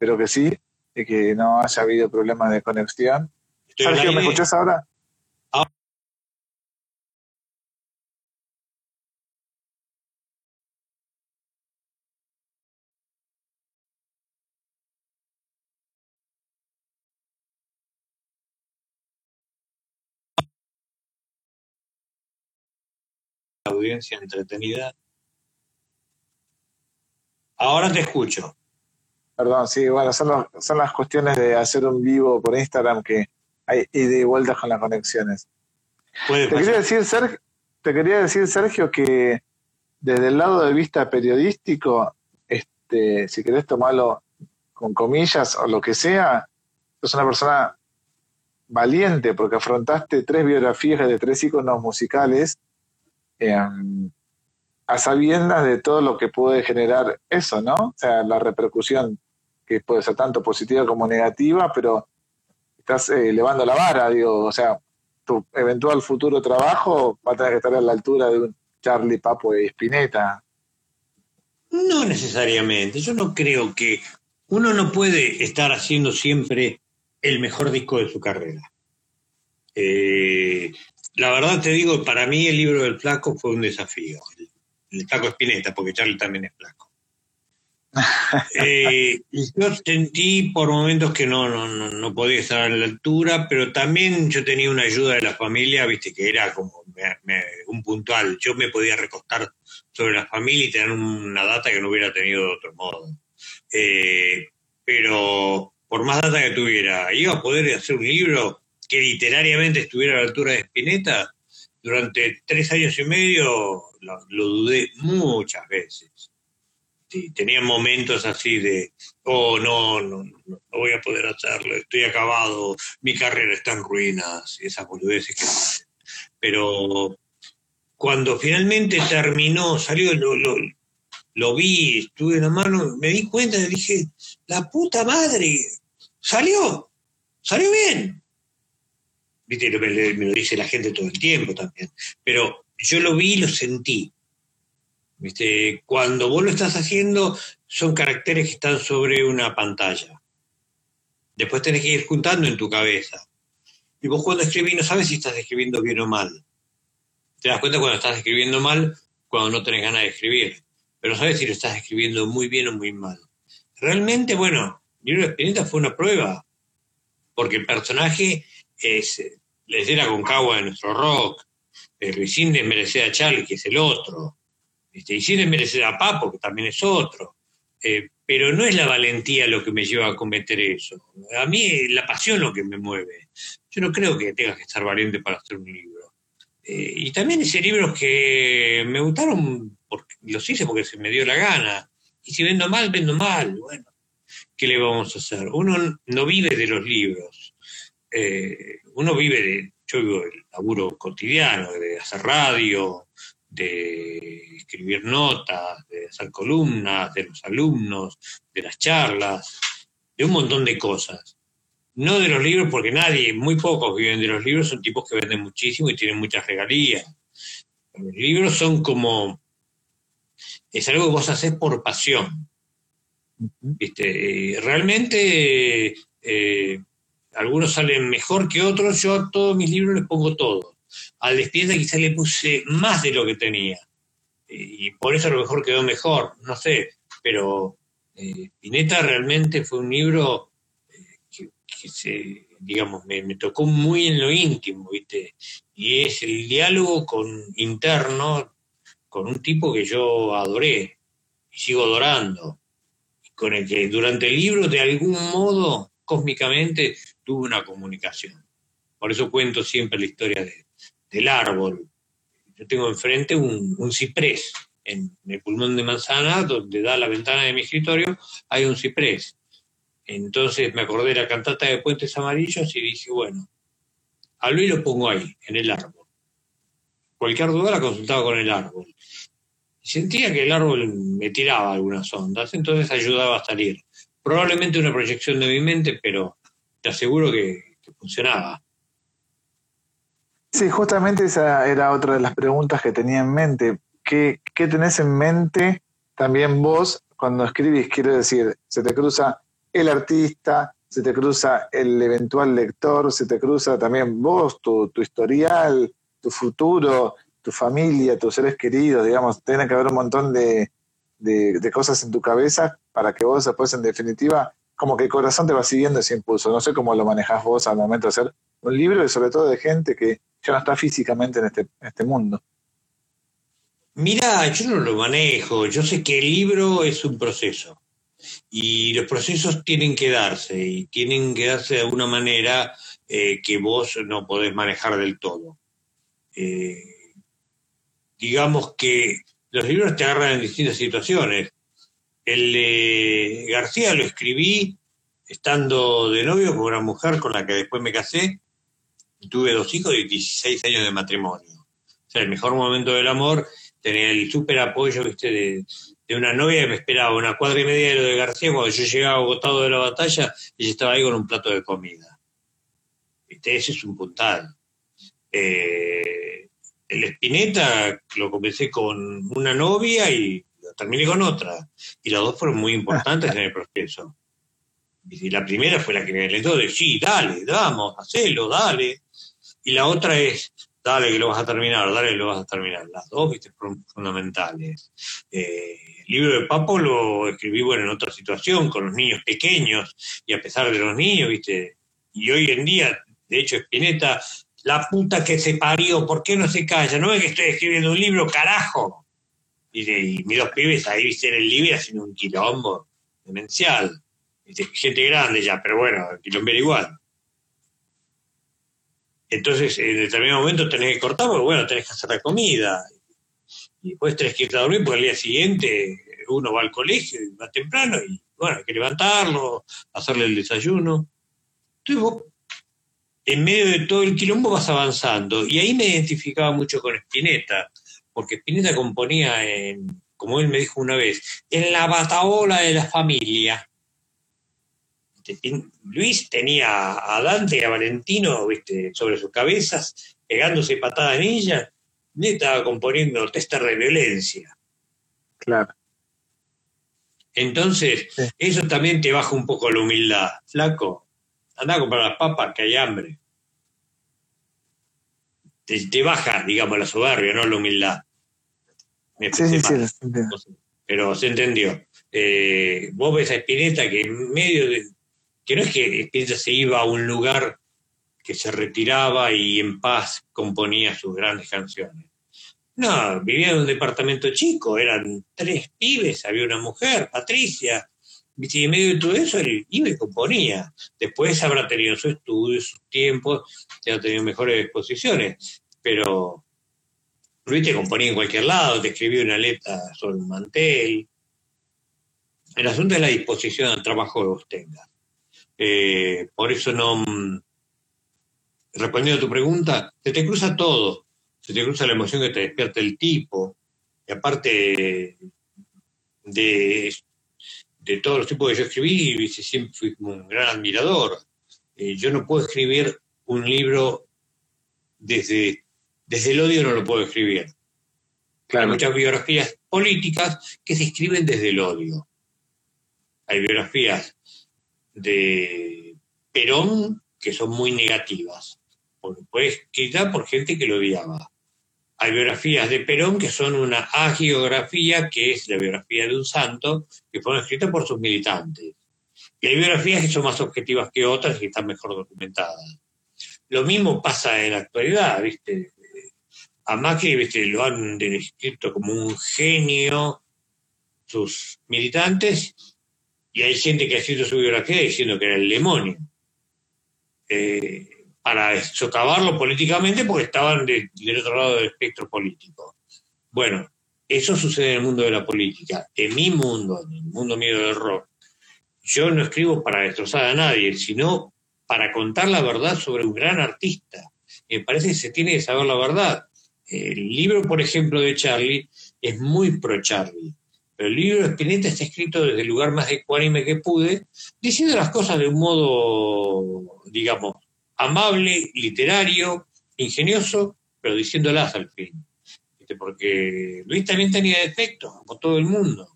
espero que sí, y que no haya habido problemas de conexión. Sergio, ¿me escuchás ahora? Ah. audiencia entretenida. Ahora te escucho. Perdón, sí, bueno, son, son las cuestiones de hacer un vivo por Instagram que hay ida y vueltas con las conexiones. Te quería, decir, Sergio, te quería decir, Sergio, que desde el lado de vista periodístico, este, si querés tomarlo con comillas o lo que sea, sos una persona valiente porque afrontaste tres biografías de tres iconos musicales eh, a sabiendas de todo lo que puede generar eso, ¿no? O sea, la repercusión que puede ser tanto positiva como negativa, pero estás eh, elevando la vara, digo, o sea, tu eventual futuro trabajo va a tener que estar a la altura de un Charlie Papo y Spinetta. No necesariamente, yo no creo que uno no puede estar haciendo siempre el mejor disco de su carrera. Eh, la verdad te digo, para mí el libro del flaco fue un desafío, el, el flaco Spinetta, porque Charlie también es flaco. Eh, yo sentí por momentos que no, no, no, podía estar a la altura, pero también yo tenía una ayuda de la familia, viste, que era como un puntual. Yo me podía recostar sobre la familia y tener una data que no hubiera tenido de otro modo. Eh, pero por más data que tuviera, iba a poder hacer un libro que literariamente estuviera a la altura de Spinetta. Durante tres años y medio lo dudé muchas veces tenía momentos así de, oh, no, no, no, voy a poder hacerlo, estoy acabado, mi carrera está en ruinas, esas boludeces que Pero cuando finalmente terminó, salió, lo, lo, lo vi, estuve en la mano, me di cuenta y dije, la puta madre, salió, salió bien. Viste, me, me lo dice la gente todo el tiempo también, pero yo lo vi y lo sentí ¿Viste? Cuando vos lo estás haciendo, son caracteres que están sobre una pantalla. Después tenés que ir juntando en tu cabeza. Y vos cuando escribís no sabes si estás escribiendo bien o mal. Te das cuenta cuando estás escribiendo mal, cuando no tenés ganas de escribir. Pero sabes si lo estás escribiendo muy bien o muy mal. Realmente, bueno, libro de experiencia fue una prueba. Porque el personaje es, les de la concagua de nuestro rock. El Luisín de a Charlie, que es el otro. Este, y sin merecer a Papo, que también es otro. Eh, pero no es la valentía lo que me lleva a cometer eso. A mí es la pasión lo que me mueve. Yo no creo que tengas que estar valiente para hacer un libro. Eh, y también hice libros que me gustaron, porque los hice porque se me dio la gana. Y si vendo mal, vendo mal. Bueno, ¿qué le vamos a hacer? Uno no vive de los libros. Eh, uno vive de, yo vivo el laburo cotidiano, de hacer radio, de escribir notas, de hacer columnas, de los alumnos, de las charlas, de un montón de cosas. No de los libros, porque nadie, muy pocos viven de los libros, son tipos que venden muchísimo y tienen muchas regalías. Los libros son como, es algo que vos haces por pasión. ¿Viste? Realmente eh, algunos salen mejor que otros, yo a todos mis libros les pongo todo. Al despierta quizá le puse más de lo que tenía. Y por eso a lo mejor quedó mejor, no sé. Pero eh, Pineta realmente fue un libro eh, que, se, digamos, me, tocó muy en lo íntimo, ¿viste? Y es el diálogo con interno con un tipo que yo adoré y sigo adorando, con el que durante el libro de algún modo, cósmicamente, tuve una comunicación. Por eso cuento siempre la historia de, del árbol. Yo tengo enfrente un, ciprés. En, el pulmón de manzana, donde da la ventana de mi escritorio, hay un ciprés. Entonces me acordé de la cantata de Puentes Amarillos y dije, bueno, a Luis lo pongo ahí, en el árbol. Cualquier duda la consultaba con el árbol. Sentía que el árbol me tiraba algunas ondas, entonces ayudaba a salir. Probablemente una proyección de mi mente, pero te aseguro que funcionaba. Sí, justamente esa era otra de las preguntas que tenía en mente. ¿Qué, qué tenés en mente también vos cuando escribís? Quiero decir, se te cruza el artista, se te cruza el eventual lector, se te cruza también vos, tu, tu historial, tu futuro, tu familia, tus seres queridos, digamos, tiene que haber un montón de, de, de, cosas en tu cabeza para que vos después, en definitiva, como que el corazón te va siguiendo ese impulso. No sé cómo lo manejás vos al momento de hacer un libro y sobre todo de gente que ya no está físicamente en este, este mundo. Mira, yo no lo manejo, yo sé que el libro es un proceso y los procesos tienen que darse y tienen que darse de alguna manera eh, que vos no podés manejar del todo. Eh, digamos que los libros te agarran en distintas situaciones. El de García lo escribí estando de novio con una mujer con la que después me casé tuve dos hijos y 16 años de matrimonio. O sea, el mejor momento del amor, tenía el súper apoyo, viste, de, una novia que me esperaba una cuadra y media de lo de García, cuando yo llegaba agotado de la batalla, ella estaba ahí con un plato de comida. ¿Viste? Ese es un puntal. Eh, el Espineta lo comencé con una novia y lo terminé con otra. Y las dos fueron muy importantes en el proceso. Y la primera fue la que me alentó de, sí, dale, vamos, hacelo, dale y la otra es, dale que lo vas a terminar, dale que lo vas a terminar. Las dos, viste, son fundamentales. Eh, el libro de Papo lo escribí, bueno, en otra situación, con los niños pequeños, y a pesar de los niños, viste, y hoy en día, de hecho, Espineta, la puta que se parió, ¿por qué no se calla? No es que estoy escribiendo un libro, carajo. Y, y mis dos pibes ahí, viste, en el libro haciendo un quilombo demencial. gente grande ya, pero bueno, quilombo igual. Entonces, en determinado momento tenés que cortar, porque bueno, tenés que hacer la comida. Y después tenés que irte a dormir, porque al día siguiente uno va al colegio y va temprano, y bueno, hay que levantarlo, hacerle el desayuno. Entonces vos, en medio de todo el quilombo vas avanzando. Y ahí me identificaba mucho con Spinetta, porque Spinetta componía en, como él me dijo una vez, en la bataola de la familia. Luis tenía a Dante y a Valentino ¿viste? sobre sus cabezas, pegándose patadas en ella, y estaba componiendo testa de violencia. Claro. Entonces, eso también te baja un poco la humildad. Flaco, anda a comprar las papas, que hay hambre. Te, baja, digamos, la soberbia, no la humildad. sí, sí, sí, Pero se entendió. Eh, vos ves a Espineta que en medio de, que no es que ella se iba a un lugar que se retiraba y en paz componía sus grandes canciones. No, vivía en un departamento chico, eran tres pibes, había una mujer, Patricia, Y en medio de todo eso, él iba y componía. Después habrá tenido su estudio, sus tiempos, ya ha tenido mejores exposiciones. Pero Ruiz te componía en cualquier lado, te escribía una letra sobre un mantel. El asunto es la disposición al trabajo que vos tengas. Eh, por eso no. mm, Respondiendo a tu pregunta, se te cruza todo. Se te cruza la emoción que te despierta el tipo. Y aparte de, de todos los tipos que yo escribí, siempre fui como un gran admirador. Eh, yo no puedo escribir un libro desde, desde el odio, no lo puedo escribir. Hay Claro. muchas biografías políticas que se escriben desde el odio. Hay biografías de Perón que son muy negativas, fue escrita por gente que lo odiaba. Hay biografías de Perón que son una agiografía, que es la biografía de un santo, que fueron escritas por sus militantes. Y hay biografías que son más objetivas que otras y que están mejor documentadas. Lo mismo pasa en la actualidad, ¿viste? A Macri, ¿viste? Lo han descrito como un genio sus militantes y hay gente que ha escrito su biografía diciendo que era el demonio. Eh, para socavarlo políticamente porque estaban de- del otro lado del espectro político. Bueno, eso sucede en el mundo de la política. En mi mundo, en el mundo mío del rock, yo no escribo para destrozar a nadie, sino para contar la verdad sobre un gran artista. Me parece que se tiene que saber la verdad. El libro, por ejemplo, de Charlie es muy pro Charlie. Pero el libro de Spinetta está escrito desde el lugar más ecuánime que pude, diciendo las cosas de un modo, digamos, amable, literario, ingenioso, pero diciéndolas al fin. ¿Viste? Porque Luis también tenía defectos, como todo el mundo.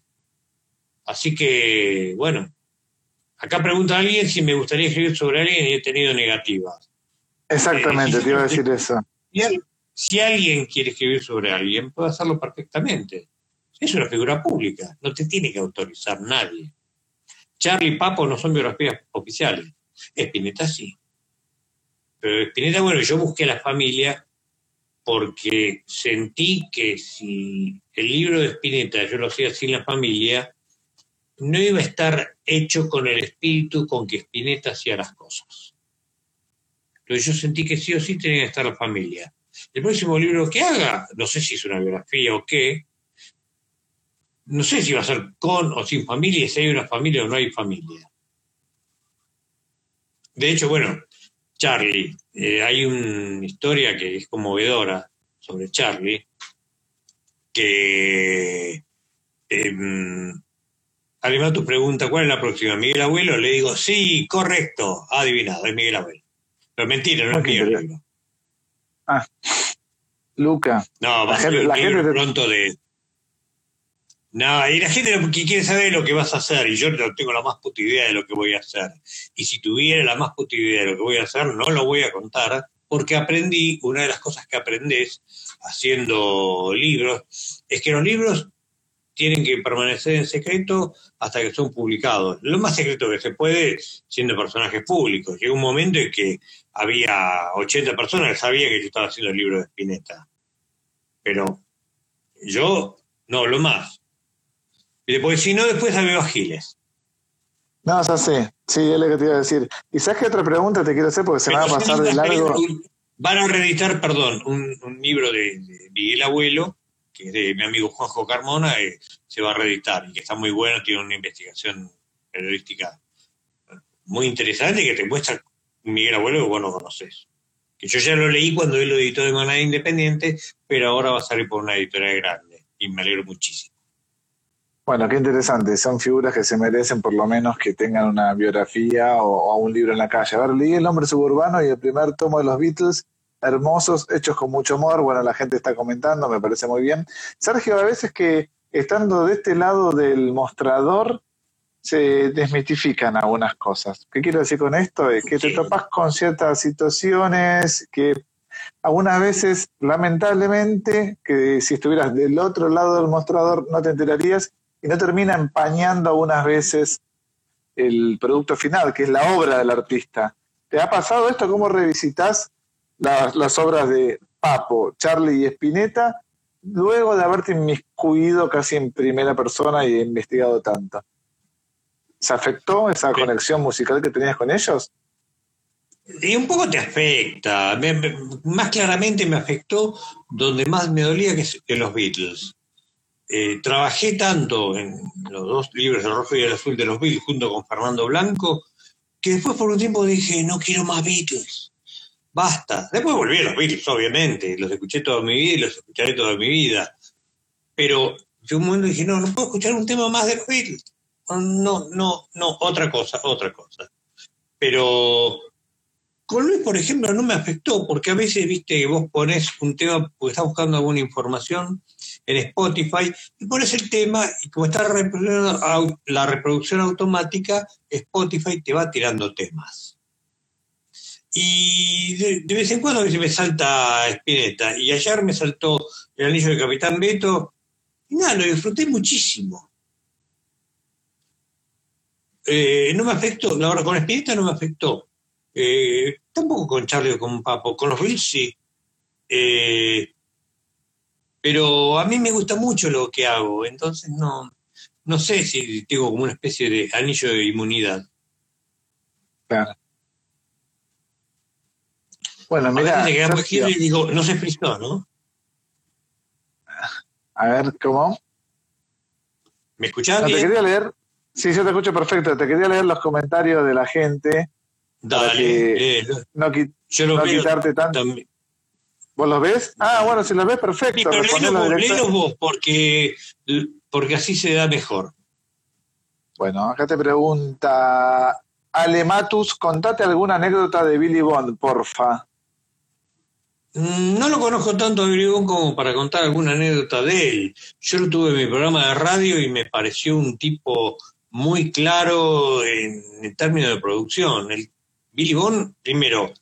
Así que, bueno, acá pregunta alguien si me gustaría escribir sobre alguien y he tenido negativas. Exactamente, te iba a decir eso. Si alguien quiere escribir sobre alguien, puede hacerlo perfectamente. Es una figura pública, no te tiene que autorizar nadie. Charlie y Papo no son biografías oficiales. Spinetta sí. Pero Spinetta, bueno, yo busqué a la familia porque sentí que si el libro de Spinetta yo lo hacía sin la familia, no iba a estar hecho con el espíritu con que Spinetta hacía las cosas. Entonces yo sentí que sí o sí tenía que estar la familia. El próximo libro que haga, no sé si es una biografía o qué, no sé si va a ser con o sin familia, si hay una familia o no hay familia. De hecho, bueno, Charlie, eh, hay una historia que es conmovedora sobre Charlie, que em, además tu pregunta, ¿cuál es la próxima? ¿Miguel Abuelo? Le digo, sí, correcto, adivinado, es Miguel Abuelo. Pero mentira, no Ah, es qué mío el interesante. libro. Luca, No, va a ser la gente pronto de... No, y la gente lo que quiere saber lo que vas a hacer, y yo no tengo la más puta idea de lo que voy a hacer. Y si tuviera la más puta idea de lo que voy a hacer, no lo voy a contar, porque aprendí, una de las cosas que aprendes haciendo libros, es que los libros tienen que permanecer en secreto hasta que son publicados. Lo más secreto que se puede, siendo personajes públicos. Llegó un momento en que había 80 personas que sabían que yo estaba haciendo el libro de Spinetta. Pero yo no hablo más. Después, si no, después a Giles. no, ya sé, sí, es lo que te iba a decir. ¿Y sabes qué otra pregunta te quiero hacer? Porque se me va a pasar de largo. Van a reeditar, perdón, un, un libro de, de Miguel Abuelo, que es de mi amigo Juanjo Carmona, que se va a reeditar y que está muy bueno, tiene una investigación periodística muy interesante que te muestra un Miguel Abuelo que vos no conoces. Que yo ya lo leí cuando él lo editó de manera independiente, pero ahora va a salir por una editorial grande y me alegro muchísimo. Bueno, qué interesante. Son figuras que se merecen por lo menos que tengan una biografía o, o un libro en la calle. A ver, leí El hombre suburbano y el primer tomo de los Beatles, hermosos, hechos con mucho amor. Bueno, la gente está comentando, me parece muy bien. Sergio, a veces que estando de este lado del mostrador, se desmitifican algunas cosas. ¿Qué quiero decir con esto? Es que te topas con ciertas situaciones que algunas veces, lamentablemente, que si estuvieras del otro lado del mostrador no te enterarías y no termina empañando algunas veces el producto final, que es la obra del artista. ¿Te ha pasado esto? ¿Cómo revisitas las, las obras de Papo, Charlie y Spinetta luego de haberte inmiscuido casi en primera persona y investigado tanto? ¿Se afectó esa conexión musical que tenías con ellos? Y un poco te afecta. más claramente me afectó donde más me dolía que, que los Beatles. Eh, trabajé tanto en los dos libros, El Rojo y el Azul de los Beatles, junto con Fernando Blanco, que después por un tiempo dije, no quiero más Beatles. Basta. Después volví a los Beatles, obviamente. Los escuché toda mi vida y los escucharé toda mi vida. Pero yo un momento dije, no, no puedo escuchar un tema más de los Beatles. No, no, no, otra cosa, otra cosa. Pero con Luis, por ejemplo, no me afectó, porque a veces, viste, vos pones un tema porque estás buscando alguna información en Spotify y pones el tema y como está la reproducción automática, Spotify te va tirando temas. Y de, vez en cuando a veces me salta Spinetta. Y ayer me saltó el anillo de Capitán Beto. Y nada, lo disfruté muchísimo. Eh, no me afectó, la verdad, con Spinetta no me afectó. Eh, tampoco con Charlie o con Papo, con los sí. Eh, pero a mí me gusta mucho lo que hago, entonces no, no sé si tengo como una especie de anillo de inmunidad. Claro. Bueno, mira. digo, no se frizó, ¿no? A ver, ¿cómo? ¿Me escuchás? te quería leer. Sí, yo te escucho perfecto. Te quería leer los comentarios de la gente Dale, eh, no, quitarte tanto. ¿Vos los ves? Ah, bueno, si los ves, perfecto. Sí, pero vos, porque, porque así se da mejor. Bueno, acá te pregunta Alematus, contate alguna anécdota de Billy Bond, porfa. Mm, no lo conozco tanto a Billy Bond como para contar alguna anécdota de él. Yo lo tuve en mi programa de radio y me pareció un tipo muy claro en, en términos de producción. El Billy Bond, primero,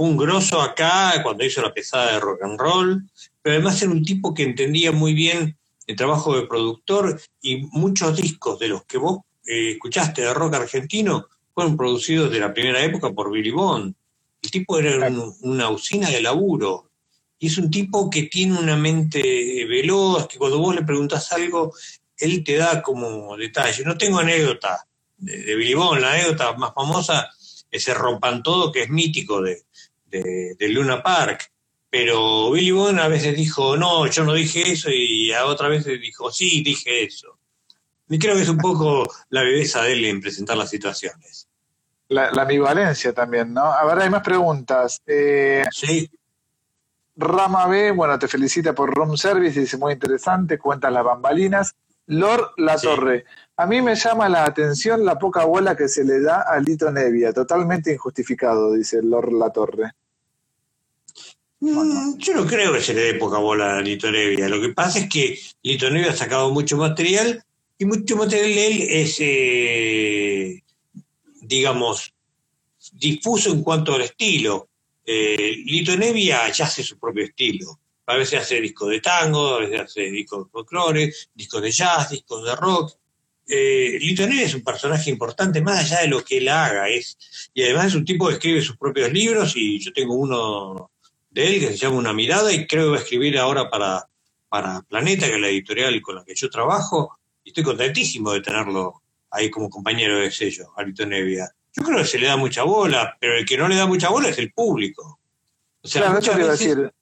fue un grosso acá cuando hizo la pesada de rock and roll, pero además era un tipo que entendía muy bien el trabajo de productor y muchos discos de los que vos eh, escuchaste de rock argentino fueron producidos de la primera época por Billy Bond. El tipo era una usina de laburo. Y es un tipo que tiene una mente veloz, que cuando vos le preguntas algo, él te da como detalle. No tengo anécdota de, de Billy Bond, la anécdota más famosa ese rompan todo que es mítico de, Luna Park. Pero Billy Bond a veces dijo, no, yo no dije eso, y a otra vez dijo, sí, dije eso. Y creo que es un poco la viveza de él en presentar las situaciones. La, ambivalencia también, ¿no? A ver, hay más preguntas. Eh, sí. Rama B, bueno, te felicita por Room Service, dice muy interesante, cuentas las bambalinas. Lord La Torre, a mí me llama la atención la poca bola que se le da a Lito Nevia, totalmente injustificado, dice Lord La Torre. Mm, yo no creo que se le dé poca bola a Lito Nevia. Lo que pasa es que Lito Nevia ha sacado mucho material y mucho material de él es, eh, digamos, difuso en cuanto al estilo. Eh, Lito Nevia ya hace su propio estilo. A veces hace discos de tango, a veces hace discos de folclore, discos de jazz, discos de rock eh, es un personaje importante más allá de lo que él haga. Es, y además es un tipo que escribe sus propios libros y yo tengo uno de él que se llama Una mirada y creo que va a escribir ahora para, para Planeta, que es la editorial con la que yo trabajo. Y estoy contentísimo de tenerlo ahí como compañero de sello, Alito Nevia. Yo creo que se le da mucha bola, pero el que no le da mucha bola es el público. O sea, claro, eso te iba a decir.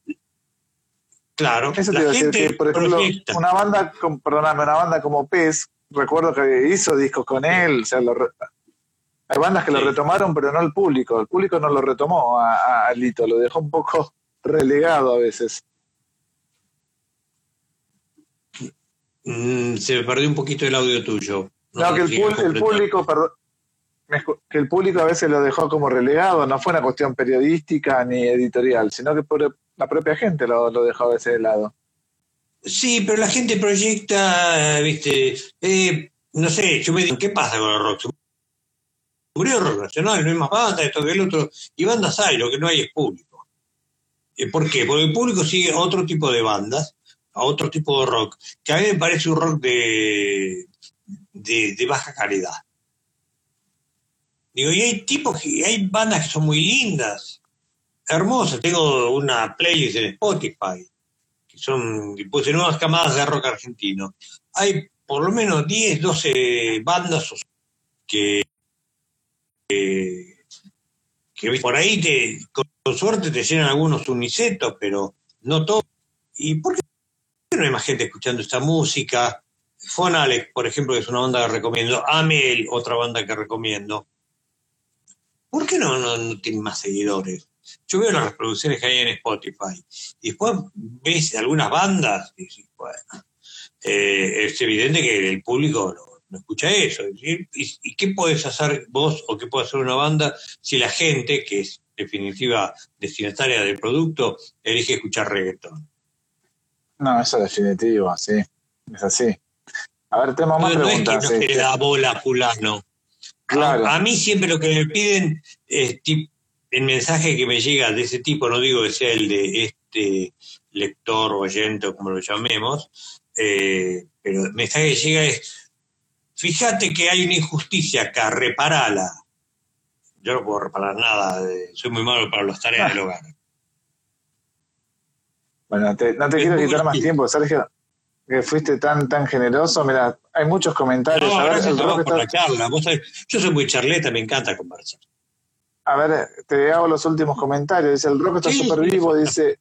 Claro, eso te iba a decir que, por ejemplo, una banda, perdóname, una banda como Pez, recuerdo que hizo discos con él, o sea, hay bandas que lo retomaron, pero no el público, el público no lo retomó a, Lito, lo dejó un poco relegado a veces. Mm, se me perdió un poquito el audio tuyo. No, que el, público, perdón, que el público a veces lo dejó como relegado, no fue una cuestión periodística ni editorial, sino que por la propia gente lo, lo dejó a veces de lado. Sí, pero la gente proyecta, viste, eh, no sé, yo me digo, ¿qué pasa con el rock? El rock nacional, no hay más bandas, esto que el otro, y bandas hay, lo que no hay es público. Eh, ¿Por qué? Porque el público sigue a otro tipo de bandas, a otro tipo de rock, que a mí me parece un rock de, de, baja calidad. Digo, y hay tipos, que, hay bandas que son muy lindas, hermosas. Tengo una playlist en Spotify son pues, nuevas camadas de rock argentino. Hay por lo menos 10, 12 bandas que, que, por ahí te, con, suerte te llenan algunos unicetos, pero no todos. ¿Y por qué no hay más gente escuchando esta música? Fonalex, por ejemplo, que es una banda que recomiendo. Amel, otra banda que recomiendo. ¿Por qué no, no, no tienen más seguidores? Yo veo las reproducciones que hay en Spotify y después ves algunas bandas y bueno, eh, es evidente que el público no, escucha eso. ¿Y, ¿Y, qué puedes hacer vos o qué puede hacer una banda si la gente, que es definitiva destinataria del producto, elige escuchar reggaetón? No, eso es definitivo, sí, es así. A ver, tenemos más no, preguntas. No es que no se le da bola a fulano. Claro. A, a, mí siempre lo que me piden es tipo, el mensaje que me llega de ese tipo, no digo que sea el de este lector o oyente o como lo llamemos, eh, pero el mensaje que llega es, fíjate que hay una injusticia acá, reparala. Yo no puedo reparar nada, soy muy malo para las tareas ah. del hogar. Bueno, te, no te es quiero quitar más tiempo, Sergio, que fuiste tan tan generoso. Mira, hay muchos comentarios. No, a ver, el por la charla. Vos sabés, yo soy muy charleta, me encanta conversar. A ver, te hago los últimos comentarios. Dice, el rock está súper sí, vivo, dice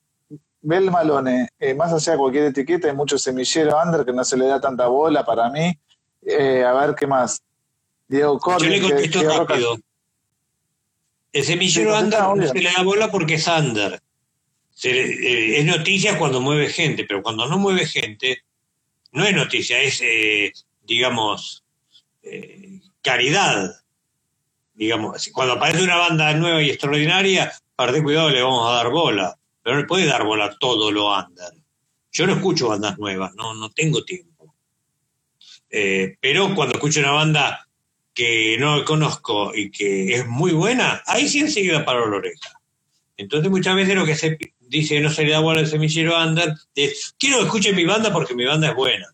Bel Malone. Eh, más allá de cualquier etiqueta, hay mucho semillero under que no se le da tanta bola para mí. Eh, a ver, ¿qué más? Diego Cordy. Yo le contesto que, rápido. Que el semillero no se le da bola porque es under. Se eh, es noticia cuando mueve gente, pero cuando no mueve gente, no es noticia, es, eh, digamos, eh, caridad. Digamos, cuando aparece una banda nueva y extraordinaria, para tener cuidado le vamos a dar bola, pero no le puede dar bola todo lo under. Yo no escucho bandas nuevas, no, no tengo tiempo. Eh, pero cuando escucho una banda que no conozco y que es muy buena, ahí sí enseguida paro la oreja. Entonces muchas veces lo que se dice no se le da bola al semillero under es quiero que escuchen mi banda porque mi banda es buena.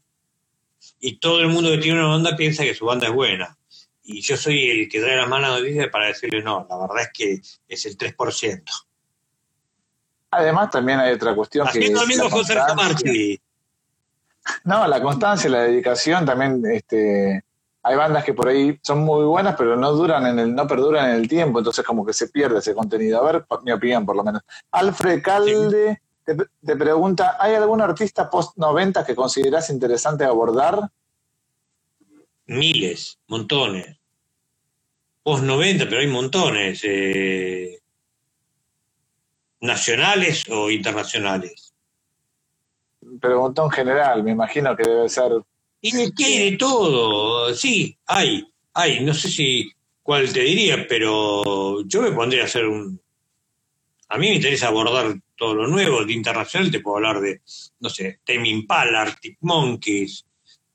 Y todo el mundo que tiene una banda piensa que su banda es buena. Y yo soy el que trae la mano noticia para decirle no, la verdad es que es el 3%. Además, también hay otra cuestión que Haciendo es amigo la José constancia. Camarchi. No, la constancia, la dedicación también, este, hay bandas que por ahí son muy buenas, pero no duran en el, no perduran en el tiempo, entonces como que se pierde ese contenido. A ver, mi opinión por lo menos. Alfred Calde te, te pregunta, ¿hay algún artista post 90 que consideras interesante abordar? Miles, montones. Post 90, pero hay montones. eh, nacionales o internacionales. Preguntó en general, me imagino que debe ser. Y me quiere todo. Sí, hay, hay. No sé si cuál te diría, pero yo me pondría a hacer un. A mí me interesa abordar todo lo nuevo. De internacional te puedo hablar de, no sé, Tame Impala, Arctic Monkeys.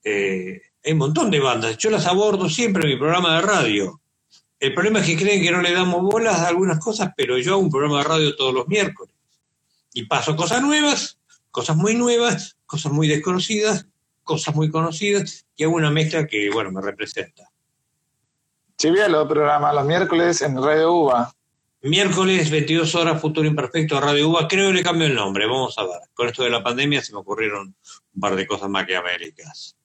eh, hay un montón de bandas. Yo las abordo siempre en mi programa de radio. El problema es que creen que no le damos bolas a algunas cosas, pero yo hago un programa de radio todos los miércoles. Y paso cosas nuevas, cosas muy nuevas, cosas muy desconocidas, cosas muy conocidas, y hago una mezcla que, bueno, me representa. Chivielo, programa los miércoles en Radio UBA. Miércoles, 22 horas, Futuro Imperfecto, Radio UBA. Creo que le cambio el nombre, vamos a ver. Con esto de la pandemia se me ocurrieron un par de cosas maquiavélicas.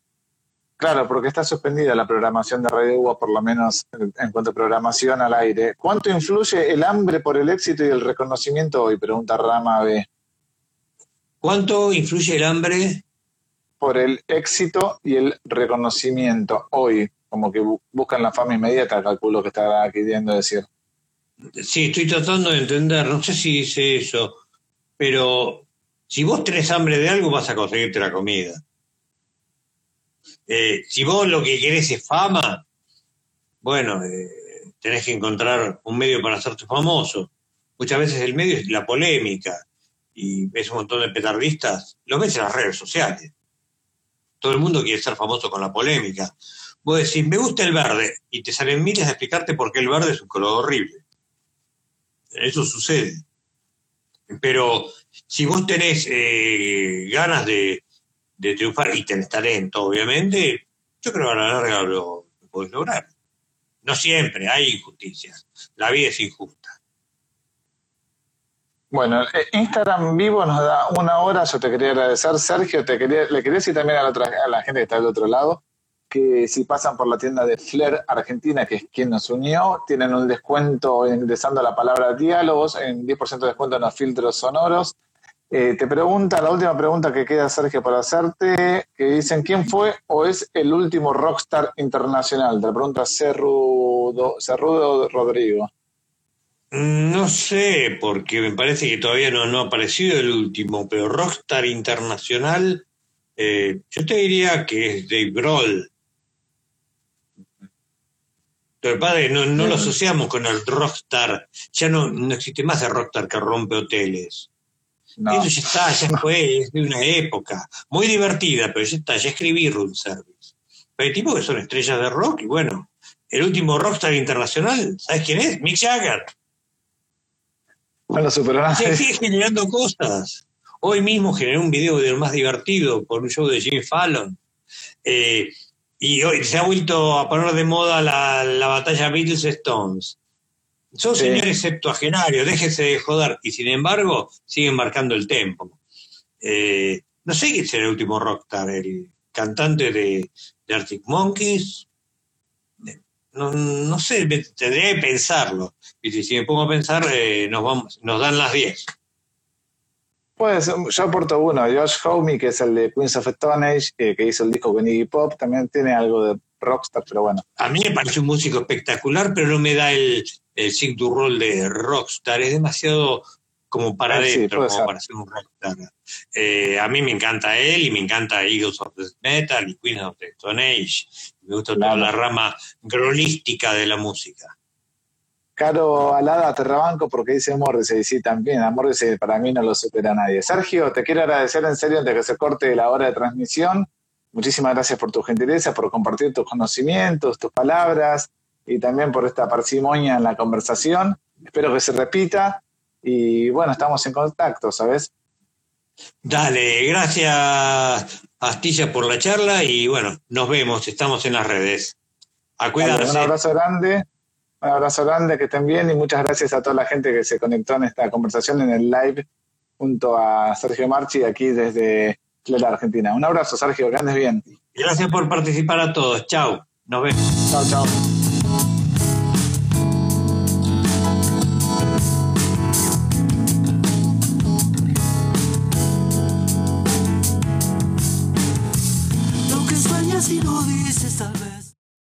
Claro, porque está suspendida la programación de Radio UBA, por lo menos en cuanto a programación al aire. ¿Cuánto influye el hambre por el éxito y el reconocimiento hoy? Pregunta Rama B. ¿Cuánto influye el hambre? Por el éxito y el reconocimiento hoy. Como que bu- buscan la fama inmediata, calculo que está queriendo decir. Sí, estoy tratando de entender, no sé si dice eso, pero si vos tenés hambre de algo vas a conseguirte la comida. Eh, si vos lo que querés es fama, bueno, eh, tenés que encontrar un medio para hacerte famoso. Muchas veces el medio es la polémica y ves un montón de petardistas, lo ves en las redes sociales. Todo el mundo quiere ser famoso con la polémica. Vos decís, me gusta el verde, y te salen miles a explicarte por qué el verde es un color horrible. Eso sucede. Pero si vos tenés eh, ganas de, triunfar y tenés talento, obviamente, yo creo que a la larga lo, lo podés lograr. No siempre, hay injusticias. La vida es injusta. Bueno, eh, Instagram vivo nos da una hora. Yo te quería agradecer, Sergio. Te quería, le quería decir también a la, otra, a la gente que está del otro lado que si pasan por la tienda de Flair Argentina, que es quien nos unió, tienen un descuento ingresando la palabra diálogos, en 10% de descuento en los filtros sonoros. Eh, te pregunta, la última pregunta que queda, Sergio, para hacerte, que dicen, ¿quién fue o es el último rockstar internacional? Te pregunta Cerrudo, Cerrudo Rodrigo. No sé, porque me parece que todavía no, no ha aparecido el último, pero rockstar internacional, eh, yo te diría que es Dave Grohl. Pero padre, no, no lo asociamos con el rockstar. Ya no, no existe más el rockstar que rompe hoteles. No. Eso ya está, ya fue, es de una época. Muy divertida, pero ya está, ya escribí room service. Pero hay tipos que son estrellas de rock y bueno, el último rockstar internacional, ¿sabes quién es? Mick Jagger. No lo superó nadie. Se sigue generando cosas. Hoy mismo generé un video de lo más divertido por un show de Jimmy Fallon. Eh, y hoy se ha vuelto a poner de moda la, la batalla Beatles-Stones. Son Sí. señores septuagenarios, déjense de joder. Y sin embargo, siguen marcando el tempo. Eh, no sé quién será el último rockstar, el cantante de, de Arctic Monkeys. No, no sé, tendría que pensarlo. Y si, si me pongo a pensar, eh, nos, vamos, nos dan las 10. Pues yo aporto uno, Josh Homme, que es el de Queens of Stone Age, eh, que hizo el disco con Iggy Pop, también tiene algo de rockstar, pero bueno. A mí me parece un músico espectacular, pero no me da el, el sig du rol de rockstar. Es demasiado como para Ah, adentro, como para ser un rockstar. Eh, a mí me encanta él y me encanta Eagles of the Metal y Queen of the Stone Age. Me gusta toda la rama grolística de la música. Caro Alada Terrabanco porque dice Morrissey, sí, también, a Morrissey para mí no lo supera nadie. Sergio, te quiero agradecer en serio antes de que se corte la hora de transmisión. Muchísimas gracias por tu gentileza, por compartir tus conocimientos, tus palabras y también por esta parsimonia en la conversación. Espero que se repita y bueno, estamos en contacto, ¿sabes? Dale, gracias Astilla por la charla y bueno, nos vemos, estamos en las redes. A Dale, cuidarse. un abrazo grande, un abrazo grande, que estén bien y muchas gracias a toda la gente que se conectó en esta conversación en el live junto a Sergio Marchi aquí desde la Argentina. Un abrazo, Sergio, que andes bien. Gracias por participar a todos. Chao. Nos vemos. Chao, chao. dices tal vez.